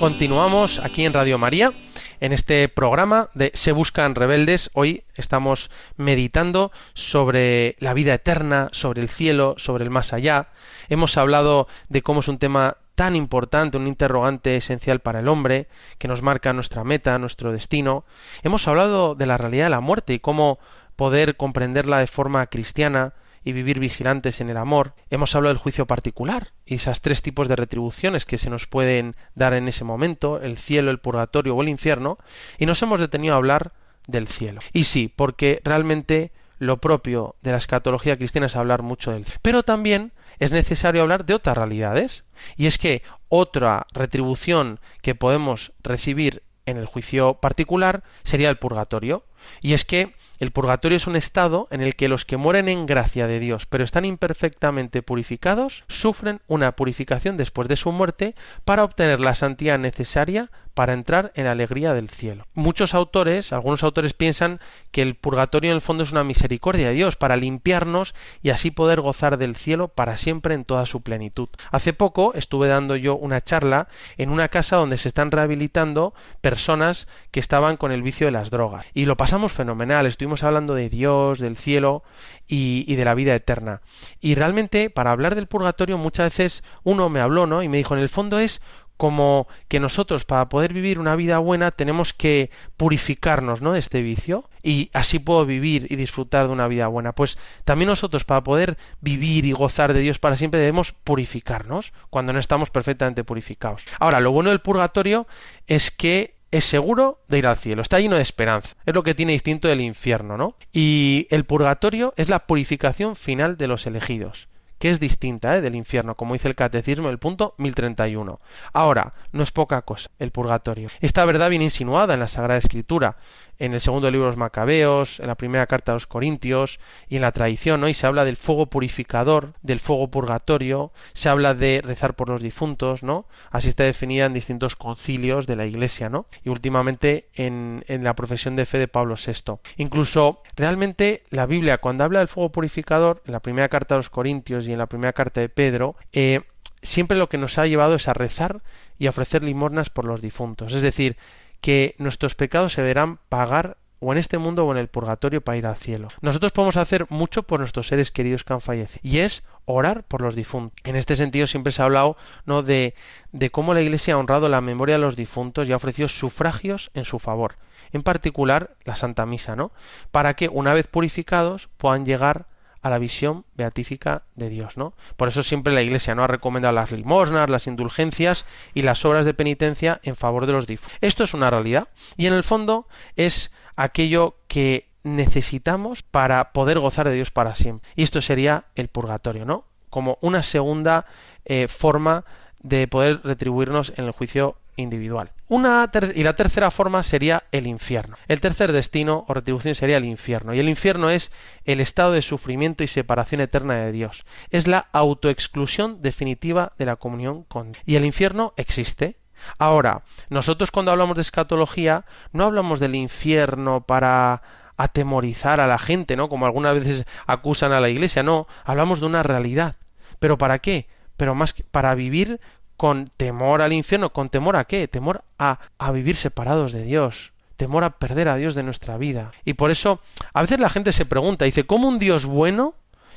Continuamos aquí en Radio María en este programa de Se Buscan Rebeldes. Hoy estamos meditando sobre la vida eterna, sobre el cielo, sobre el más allá. Hemos hablado de cómo es un tema tan importante, un interrogante esencial para el hombre, que nos marca nuestra meta, nuestro destino. Hemos hablado de la realidad de la muerte y cómo poder comprenderla de forma cristiana y vivir vigilantes en el amor. Hemos hablado del juicio particular y esas tres tipos de retribuciones que se nos pueden dar en ese momento, el cielo, el purgatorio o el infierno, y nos hemos detenido a hablar del cielo. Y sí, porque realmente lo propio de la escatología cristiana es hablar mucho del cielo. Pero también es necesario hablar de otras realidades. Y es que otra retribución que podemos recibir en el juicio particular sería el purgatorio. Y es que el purgatorio es un estado en el que los que mueren en gracia de Dios, pero están imperfectamente purificados, sufren una purificación después de su muerte para obtener la santidad necesaria para entrar en la alegría del cielo. Muchos autores, algunos autores piensan que el purgatorio en el fondo es una misericordia de Dios para limpiarnos y así poder gozar del cielo para siempre en toda su plenitud. Hace poco estuve dando yo una charla en una casa donde se están rehabilitando personas que estaban con el vicio de las drogas y lo pasamos fenomenal, estuvimos hablando de Dios, del cielo y, de la vida eterna. Y realmente para hablar del purgatorio muchas veces uno me habló, ¿no? Y me dijo, en el fondo es como que nosotros para poder vivir una vida buena tenemos que purificarnos ¿no? de este vicio y así puedo vivir y disfrutar de una vida buena. Pues también nosotros para poder vivir y gozar de Dios para siempre debemos purificarnos cuando no estamos perfectamente purificados. Ahora, lo bueno del purgatorio es que es seguro de ir al cielo, está lleno de esperanza. Es lo que tiene distinto del infierno, ¿no? Y el purgatorio es la purificación final de los elegidos que es distinta ¿eh? del infierno, como dice el catecismo, el punto 1031. Ahora, no es poca cosa el purgatorio. Esta verdad viene insinuada en la Sagrada Escritura en el segundo libro de los Macabeos, en la primera carta a los Corintios y en la tradición, ¿no? Y se habla del fuego purificador, del fuego purgatorio, se habla de rezar por los difuntos, ¿no? Así está definida en distintos concilios de la Iglesia, ¿no? Y últimamente en, en la profesión de fe de Pablo VI. Incluso realmente la Biblia cuando habla del fuego purificador, en la primera carta a los Corintios y en la primera carta de Pedro, eh, siempre lo que nos ha llevado es a rezar y a ofrecer limosnas por los difuntos. Es decir, que nuestros pecados se verán pagar o en este mundo o en el purgatorio para ir al cielo. Nosotros podemos hacer mucho por nuestros seres queridos que han fallecido y es orar por los difuntos. En este sentido siempre se ha hablado ¿no? de, de cómo la Iglesia ha honrado la memoria de los difuntos y ha ofrecido sufragios en su favor. En particular la Santa Misa, ¿no? Para que una vez purificados puedan llegar a la visión beatífica de Dios, ¿no? Por eso siempre la Iglesia no ha recomendado las limosnas, las indulgencias y las obras de penitencia en favor de los difuntos. Esto es una realidad y en el fondo es aquello que necesitamos para poder gozar de Dios para siempre. Y esto sería el purgatorio, ¿no? Como una segunda eh, forma de poder retribuirnos en el juicio individual. Una y la tercera forma sería el infierno. El tercer destino o retribución sería el infierno. Y el infierno es el estado de sufrimiento y separación eterna de Dios. Es la autoexclusión definitiva de la comunión con Dios. Y el infierno existe. Ahora, nosotros cuando hablamos de escatología no hablamos del infierno para atemorizar a la gente, ¿no? Como algunas veces acusan a la iglesia, no, hablamos de una realidad. ¿Pero para qué? Pero más que para vivir con temor al infierno. ¿Con temor a qué? Temor a, a vivir separados de Dios. Temor a perder a Dios de nuestra vida. Y por eso a veces la gente se pregunta, dice, ¿cómo un Dios bueno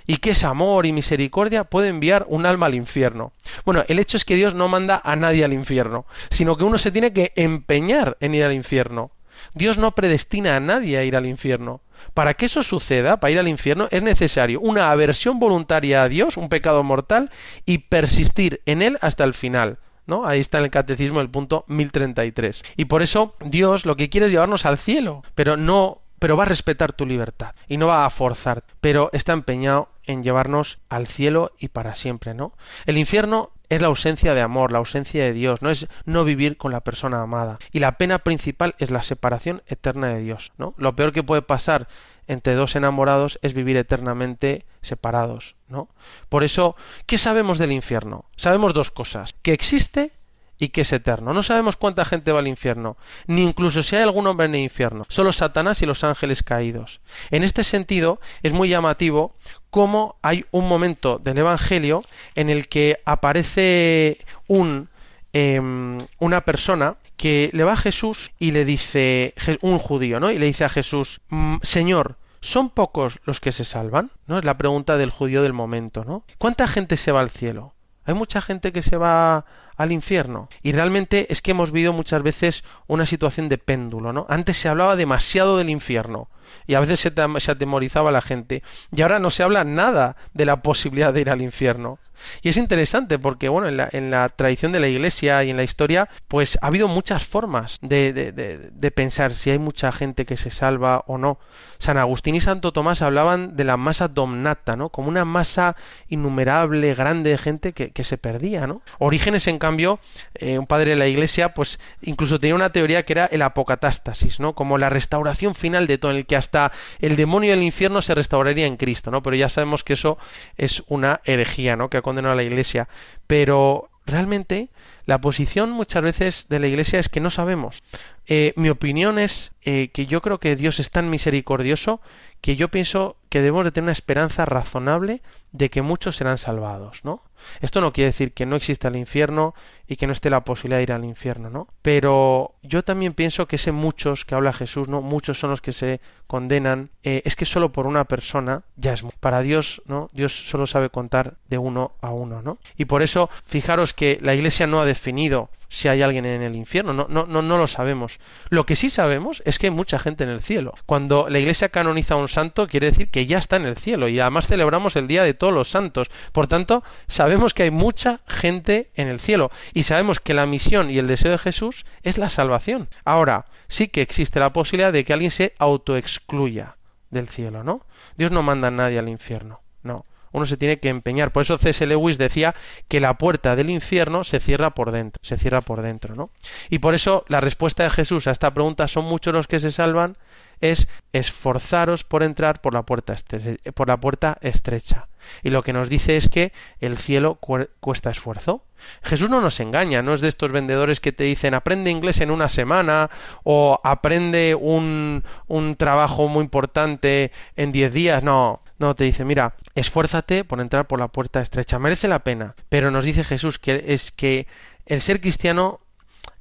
y que es amor y misericordia puede enviar un alma al infierno? Bueno, el hecho es que Dios no manda a nadie al infierno, sino que uno se tiene que empeñar en ir al infierno. Dios no predestina a nadie a ir al infierno. Para que eso suceda, para ir al infierno, es necesario una aversión voluntaria a Dios, un pecado mortal, y persistir en él hasta el final. ¿No? Ahí está en el catecismo el punto 1033. Y por eso Dios lo que quiere es llevarnos al cielo, pero no pero va a respetar tu libertad y no va a forzar, pero está empeñado en llevarnos al cielo y para siempre, ¿no? El infierno es la ausencia de amor, la ausencia de Dios, no es no vivir con la persona amada. Y la pena principal es la separación eterna de Dios, ¿no? Lo peor que puede pasar entre dos enamorados es vivir eternamente separados, ¿no? Por eso, ¿qué sabemos del infierno? Sabemos dos cosas, que existe y que es eterno. No sabemos cuánta gente va al infierno, ni incluso si hay algún hombre en el infierno, solo Satanás y los ángeles caídos. En este sentido, es muy llamativo cómo hay un momento del Evangelio en el que aparece un em, una persona que le va a Jesús y le dice un judío, ¿no? Y le dice a Jesús, "Mm, Señor, ¿son pocos los que se salvan? ¿No? Es la pregunta del judío del momento, ¿no? ¿Cuánta gente se va al cielo? Hay mucha gente que se va al infierno. Y realmente es que hemos vivido muchas veces una situación de péndulo, ¿no? Antes se hablaba demasiado del infierno y a veces se, atemorizaba la gente. Y ahora no se habla nada de la posibilidad de ir al infierno. Y es interesante porque, bueno, en la, en la, tradición de la Iglesia y en la historia, pues ha habido muchas formas de, de, de, pensar si hay mucha gente que se salva o no. San Agustín y Santo Tomás hablaban de la masa domnata, ¿no? Como una masa innumerable, grande de gente que, que se perdía, ¿no? Orígenes, en cambio, eh, un padre de la Iglesia, pues incluso tenía una teoría que era el apocatástasis, ¿no? Como la restauración final de todo, en el que hasta el demonio del infierno se restauraría en Cristo, ¿no? Pero ya sabemos que eso es una herejía, ¿no? Que condenado a la Iglesia, pero realmente la posición muchas veces de la Iglesia es que no sabemos. Eh, mi opinión es eh, que yo creo que Dios es tan misericordioso que yo pienso que debemos de tener una esperanza razonable de que muchos serán salvados, ¿no? Esto no quiere decir que no exista el infierno y que no esté la posibilidad de ir al infierno, ¿no? Pero yo también pienso que ese muchos que habla Jesús, ¿no? Muchos son los que se condenan, eh, es que solo por una persona ya es para Dios, ¿no? Dios solo sabe contar de uno a uno, ¿no? Y por eso, fijaros que la Iglesia no ha definido si hay alguien en el infierno, no, no, no, no lo sabemos. Lo que sí sabemos es que hay mucha gente en el cielo. Cuando la iglesia canoniza a un santo, quiere decir que ya está en el cielo y además celebramos el día de todos los santos. Por tanto, sabemos que hay mucha gente en el cielo y sabemos que la misión y el deseo de Jesús es la salvación. Ahora, sí que existe la posibilidad de que alguien se autoexcluya del cielo, ¿no? Dios no manda a nadie al infierno, no uno se tiene que empeñar. Por eso C.S. Lewis decía que la puerta del infierno se cierra por dentro, se cierra por dentro, ¿no? Y por eso la respuesta de Jesús a esta pregunta, ¿son muchos los que se salvan? es esforzaros por entrar por la puerta, por la puerta estrecha. Y lo que nos dice es que el cielo cuesta esfuerzo. Jesús no nos engaña, no es de estos vendedores que te dicen aprende inglés en una semana o aprende un, un trabajo muy importante en diez días. No, no, te dice, mira, esfuérzate por entrar por la puerta estrecha. Merece la pena. Pero nos dice Jesús que es que el ser cristiano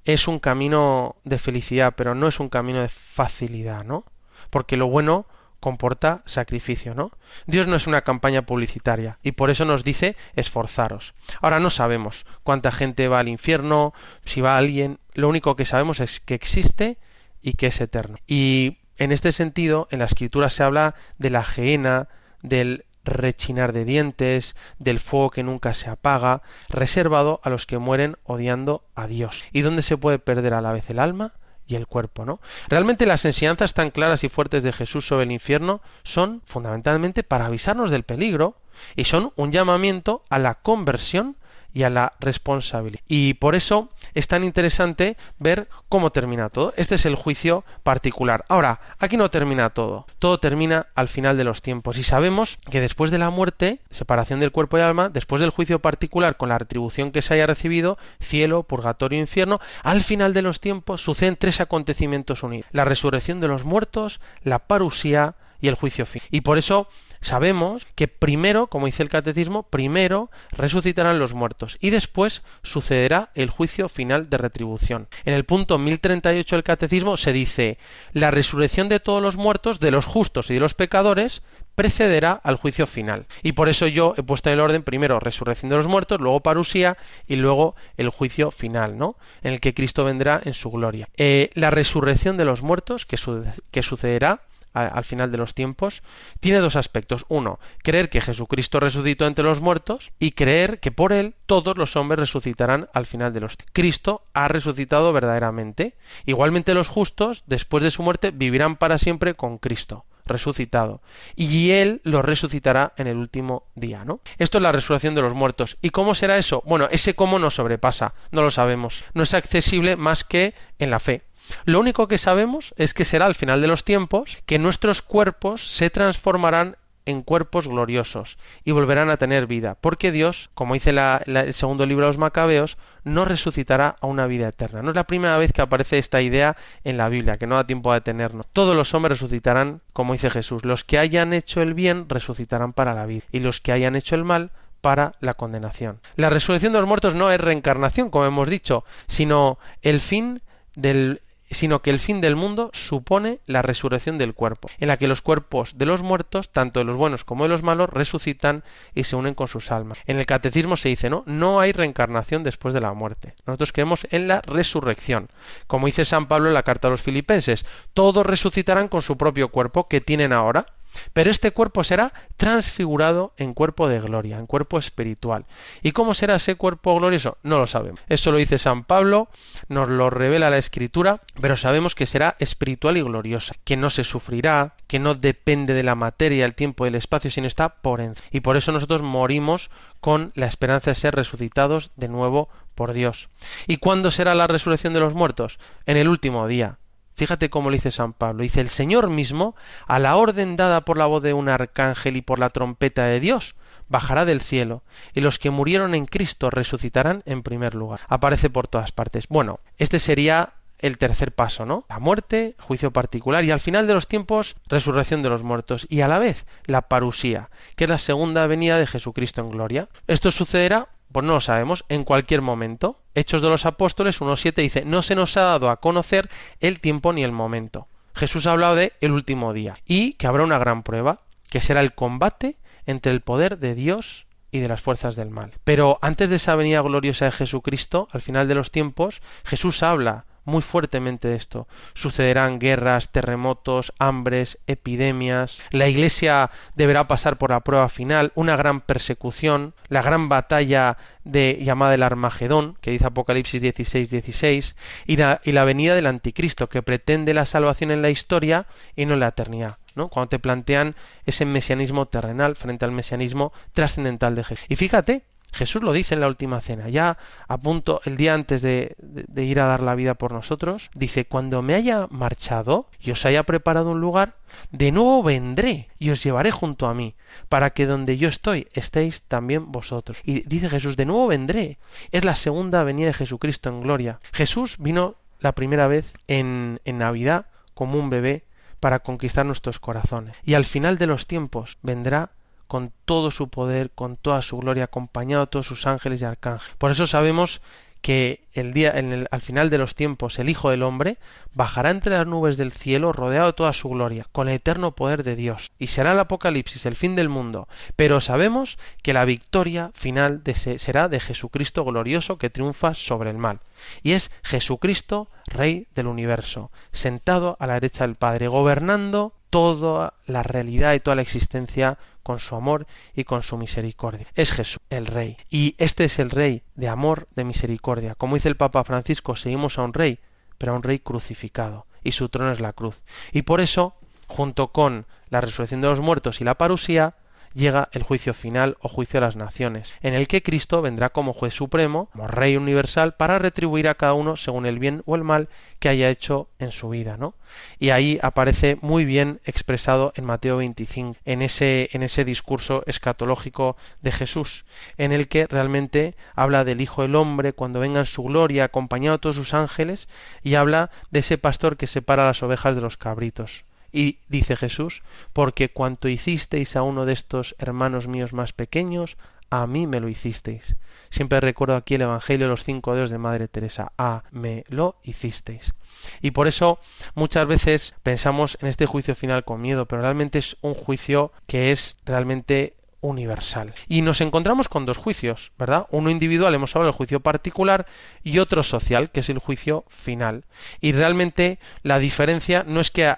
es un camino de felicidad, pero no es un camino de facilidad, ¿no? Porque lo bueno comporta sacrificio, ¿no? Dios no es una campaña publicitaria y por eso nos dice esforzaros. Ahora no sabemos cuánta gente va al infierno, si va alguien, lo único que sabemos es que existe y que es eterno. Y en este sentido, en la escritura se habla de la gehenna, del rechinar de dientes, del fuego que nunca se apaga, reservado a los que mueren odiando a Dios. ¿Y dónde se puede perder a la vez el alma? y el cuerpo, ¿no? Realmente las enseñanzas tan claras y fuertes de Jesús sobre el infierno son fundamentalmente para avisarnos del peligro y son un llamamiento a la conversión y a la responsabilidad. Y por eso es tan interesante ver cómo termina todo. Este es el juicio particular. Ahora, aquí no termina todo. Todo termina al final de los tiempos. Y sabemos que después de la muerte, separación del cuerpo y alma, después del juicio particular con la retribución que se haya recibido, cielo, purgatorio, infierno, al final de los tiempos suceden tres acontecimientos unidos. La resurrección de los muertos, la parusía y el juicio fin. Y por eso sabemos que primero, como dice el catecismo, primero resucitarán los muertos y después sucederá el juicio final de retribución. En el punto 1038 del catecismo se dice la resurrección de todos los muertos, de los justos y de los pecadores, precederá al juicio final. Y por eso yo he puesto en el orden primero resurrección de los muertos, luego parusía y luego el juicio final, ¿no? En el que Cristo vendrá en su gloria. Eh, la resurrección de los muertos que sucederá al final de los tiempos, tiene dos aspectos. Uno, creer que Jesucristo resucitó entre los muertos y creer que por él todos los hombres resucitarán al final de los tiempos. Cristo ha resucitado verdaderamente. Igualmente los justos, después de su muerte, vivirán para siempre con Cristo resucitado y él los resucitará en el último día, ¿no? Esto es la resurrección de los muertos. ¿Y cómo será eso? Bueno, ese cómo nos sobrepasa, no lo sabemos. No es accesible más que en la fe. Lo único que sabemos es que será al final de los tiempos que nuestros cuerpos se transformarán en cuerpos gloriosos y volverán a tener vida, porque Dios, como dice el segundo libro de los Macabeos, no resucitará a una vida eterna. No es la primera vez que aparece esta idea en la Biblia, que no da tiempo a detenernos. Todos los hombres resucitarán, como dice Jesús, los que hayan hecho el bien resucitarán para la vida, y los que hayan hecho el mal para la condenación. La resurrección de los muertos no es reencarnación, como hemos dicho, sino el fin del sino que el fin del mundo supone la resurrección del cuerpo, en la que los cuerpos de los muertos, tanto de los buenos como de los malos, resucitan y se unen con sus almas. En el catecismo se dice, ¿no? No hay reencarnación después de la muerte. Nosotros creemos en la resurrección. Como dice San Pablo en la carta a los filipenses, todos resucitarán con su propio cuerpo que tienen ahora, pero este cuerpo será transfigurado en cuerpo de gloria, en cuerpo espiritual. ¿Y cómo será ese cuerpo glorioso? No lo sabemos. Eso lo dice San Pablo, nos lo revela la Escritura, pero sabemos que será espiritual y gloriosa, que no se sufrirá, que no depende de la materia, el tiempo y el espacio, sino está por encima. Y por eso nosotros morimos con la esperanza de ser resucitados de nuevo por Dios. ¿Y cuándo será la resurrección de los muertos? En el último día. Fíjate cómo lo dice San Pablo. Dice el Señor mismo, a la orden dada por la voz de un arcángel y por la trompeta de Dios, bajará del cielo, y los que murieron en Cristo resucitarán en primer lugar. Aparece por todas partes. Bueno, este sería el tercer paso, ¿no? La muerte, juicio particular y al final de los tiempos, resurrección de los muertos y a la vez la parusía, que es la segunda venida de Jesucristo en gloria. Esto sucederá pues no lo sabemos, en cualquier momento. Hechos de los Apóstoles 1.7 dice, no se nos ha dado a conocer el tiempo ni el momento. Jesús ha hablado de el último día y que habrá una gran prueba, que será el combate entre el poder de Dios y de las fuerzas del mal. Pero antes de esa venida gloriosa de Jesucristo, al final de los tiempos, Jesús habla muy fuertemente esto. Sucederán guerras, terremotos, hambres, epidemias. La Iglesia deberá pasar por la prueba final, una gran persecución, la gran batalla de llamada el Armagedón, que dice Apocalipsis 16, 16, y la, y la venida del Anticristo, que pretende la salvación en la historia y no en la eternidad. ¿no? Cuando te plantean ese mesianismo terrenal frente al mesianismo trascendental de Jesús. Y fíjate, Jesús lo dice en la última cena, ya a punto, el día antes de, ir a dar la vida por nosotros, dice, cuando me haya marchado y os haya preparado un lugar, de nuevo vendré y os llevaré junto a mí, para que donde yo estoy estéis también vosotros. Y dice Jesús, de nuevo vendré. Es la segunda venida de Jesucristo en gloria. Jesús vino la primera vez en, en Navidad como un bebé para conquistar nuestros corazones. Y al final de los tiempos vendrá con todo su poder, con toda su gloria, acompañado de todos sus ángeles y arcángeles. Por eso sabemos que el día, en el, al final de los tiempos, el Hijo del Hombre bajará entre las nubes del cielo rodeado de toda su gloria, con el eterno poder de Dios. Y será el apocalipsis, el fin del mundo. Pero sabemos que la victoria final será de Jesucristo glorioso que triunfa sobre el mal. Y es Jesucristo, Rey del universo, sentado a la derecha del Padre, gobernando toda la realidad y toda la existencia con su amor y con su misericordia. Es Jesús, el Rey. Y este es el Rey de amor, de misericordia. Como dice el Papa Francisco, seguimos a un Rey, pero a un Rey crucificado. Y su trono es la cruz. Y por eso, junto con la resurrección de los muertos y la parusía, llega el juicio final o juicio de las naciones, en el que Cristo vendrá como juez supremo, como rey universal, para retribuir a cada uno según el bien o el mal que haya hecho en su vida, ¿no? Y ahí aparece muy bien expresado en Mateo 25, en ese, en ese discurso escatológico de Jesús, en el que realmente habla del Hijo del Hombre cuando venga en su gloria acompañado de todos sus ángeles y habla de ese pastor que separa las ovejas de los cabritos. Y dice Jesús, porque cuanto hicisteis a uno de estos hermanos míos más pequeños, a mí me lo hicisteis. Siempre recuerdo aquí el Evangelio de los cinco dedos de Madre Teresa, a me lo hicisteis. Y por eso muchas veces pensamos en este juicio final con miedo, pero realmente es un juicio que es realmente universal. Y nos encontramos con dos juicios, ¿verdad? Uno individual, hemos hablado del juicio particular, y otro social, que es el juicio final. Y realmente la diferencia no es que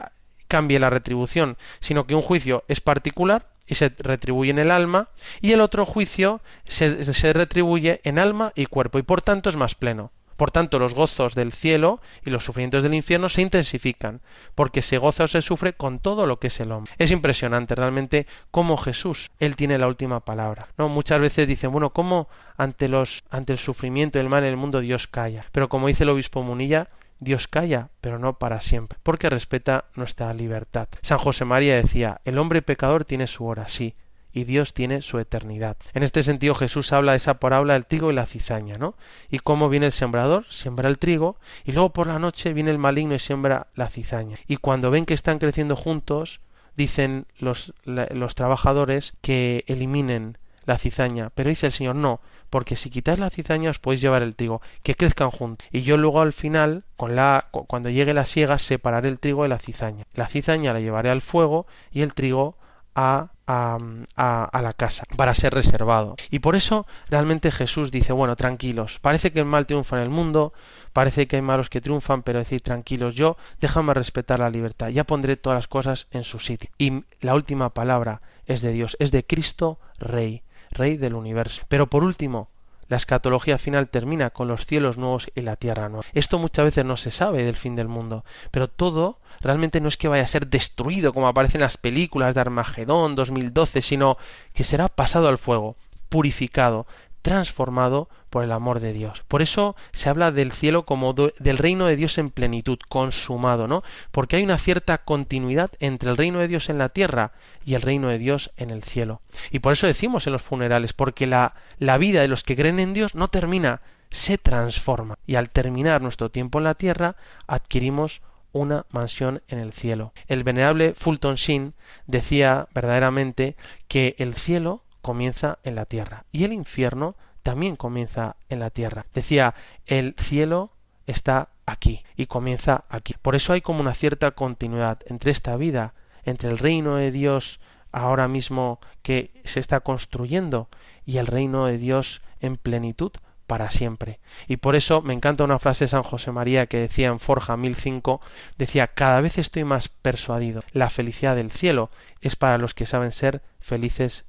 cambie la retribución, sino que un juicio es particular y se retribuye en el alma, y el otro juicio se, se, retribuye en alma y cuerpo, y por tanto es más pleno. Por tanto, los gozos del cielo y los sufrimientos del infierno se intensifican, porque se goza o se sufre con todo lo que es el hombre. Es impresionante realmente cómo Jesús, Él tiene la última palabra. ¿no? Muchas veces dicen, bueno, ¿cómo ante, los, ante el sufrimiento y el mal en el mundo Dios calla? Pero como dice el obispo Munilla, Dios calla, pero no para siempre, porque respeta nuestra libertad. San José María decía, el hombre pecador tiene su hora, sí, y Dios tiene su eternidad. En este sentido Jesús habla de esa parábola del trigo y la cizaña, ¿no? Y cómo viene el sembrador, siembra el trigo, y luego por la noche viene el maligno y siembra la cizaña. Y cuando ven que están creciendo juntos, dicen los, los trabajadores que eliminen la cizaña, pero dice el Señor, no, porque si quitáis la cizaña os podéis llevar el trigo, que crezcan juntos. Y yo luego al final, con la, cuando llegue la siega, separaré el trigo de la cizaña. La cizaña la llevaré al fuego y el trigo a, a, a, la casa para ser reservado. Y por eso realmente Jesús dice, bueno, tranquilos, parece que el mal triunfa en el mundo, parece que hay malos que triunfan, pero decir, tranquilos, yo déjame respetar la libertad, ya pondré todas las cosas en su sitio. Y la última palabra es de Dios, es de Cristo Rey. Rey del universo. Pero por último, la escatología final termina con los cielos nuevos y la tierra nueva. Esto muchas veces no se sabe del fin del mundo, pero todo realmente no es que vaya a ser destruido como aparece en las películas de Armagedón 2012, sino que será pasado al fuego, purificado, transformado por el amor de Dios. Por eso se habla del cielo como del reino de Dios en plenitud, consumado, ¿no? Porque hay una cierta continuidad entre el reino de Dios en la tierra y el reino de Dios en el cielo. Y por eso decimos en los funerales, porque la, la vida de los que creen en Dios no termina, se transforma. Y al terminar nuestro tiempo en la tierra, adquirimos una mansión en el cielo. El venerable Fulton Sheen decía verdaderamente que el cielo comienza en la tierra y el infierno también comienza en la tierra. Decía, el cielo está aquí y comienza aquí. Por eso hay como una cierta continuidad entre esta vida, entre el reino de Dios ahora mismo que se está construyendo y el reino de Dios en plenitud para siempre. Y por eso me encanta una frase de San José María que decía en Forja 1005, decía, cada vez estoy más persuadido, la felicidad del cielo es para los que saben ser felices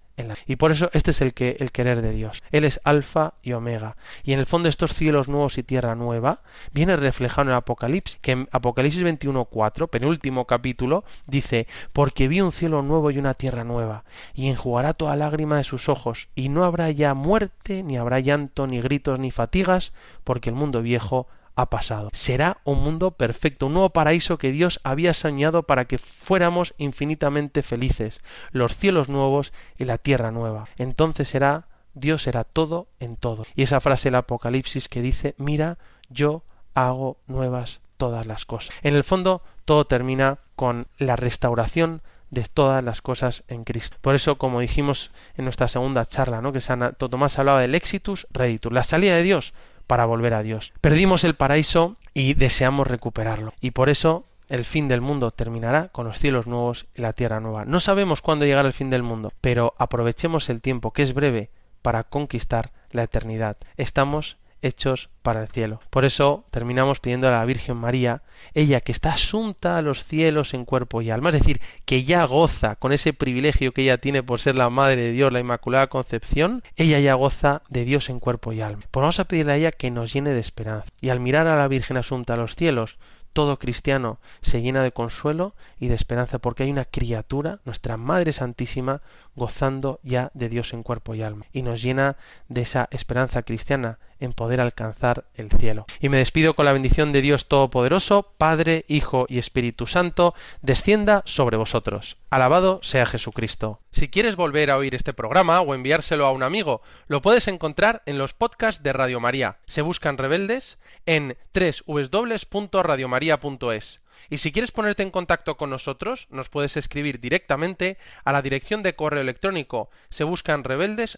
Y por eso este es el que el querer de Dios. Él es alfa y omega. Y en el fondo estos cielos nuevos y tierra nueva viene reflejado en el Apocalipsis, que en Apocalipsis 21.4, penúltimo capítulo, dice, porque vi un cielo nuevo y una tierra nueva, y enjugará toda lágrima de sus ojos, y no habrá ya muerte, ni habrá llanto, ni gritos, ni fatigas, porque el mundo viejo ha pasado. Será un mundo perfecto, un nuevo paraíso que Dios había soñado para que fuéramos infinitamente felices, los cielos nuevos y la tierra nueva. Entonces será Dios será todo en todo. Y esa frase del Apocalipsis que dice, mira, yo hago nuevas todas las cosas. En el fondo, todo termina con la restauración de todas las cosas en Cristo. Por eso, como dijimos en nuestra segunda charla, ¿no? que San Tomás hablaba del exitus reditus, la salida de Dios para volver a Dios. Perdimos el paraíso y deseamos recuperarlo. Y por eso el fin del mundo terminará con los cielos nuevos y la tierra nueva. No sabemos cuándo llegará el fin del mundo, pero aprovechemos el tiempo, que es breve, para conquistar la eternidad. Estamos hechos para el cielo. Por eso terminamos pidiendo a la Virgen María, ella que está asunta a los cielos en cuerpo y alma, es decir, que ya goza con ese privilegio que ella tiene por ser la Madre de Dios, la Inmaculada Concepción, ella ya goza de Dios en cuerpo y alma. Pues vamos a pedirle a ella que nos llene de esperanza. Y al mirar a la Virgen asunta a los cielos, todo cristiano se llena de consuelo y de esperanza porque hay una criatura, nuestra Madre Santísima, gozando ya de Dios en cuerpo y alma. Y nos llena de esa esperanza cristiana en poder alcanzar el cielo. Y me despido con la bendición de Dios Todopoderoso, Padre, Hijo y Espíritu Santo, descienda sobre vosotros. Alabado sea Jesucristo. Si quieres volver a oír este programa o enviárselo a un amigo, lo puedes encontrar en los podcasts de Radio María. Se buscan rebeldes en www.radiomaria.es. Y si quieres ponerte en contacto con nosotros, nos puedes escribir directamente a la dirección de correo electrónico se buscan rebeldes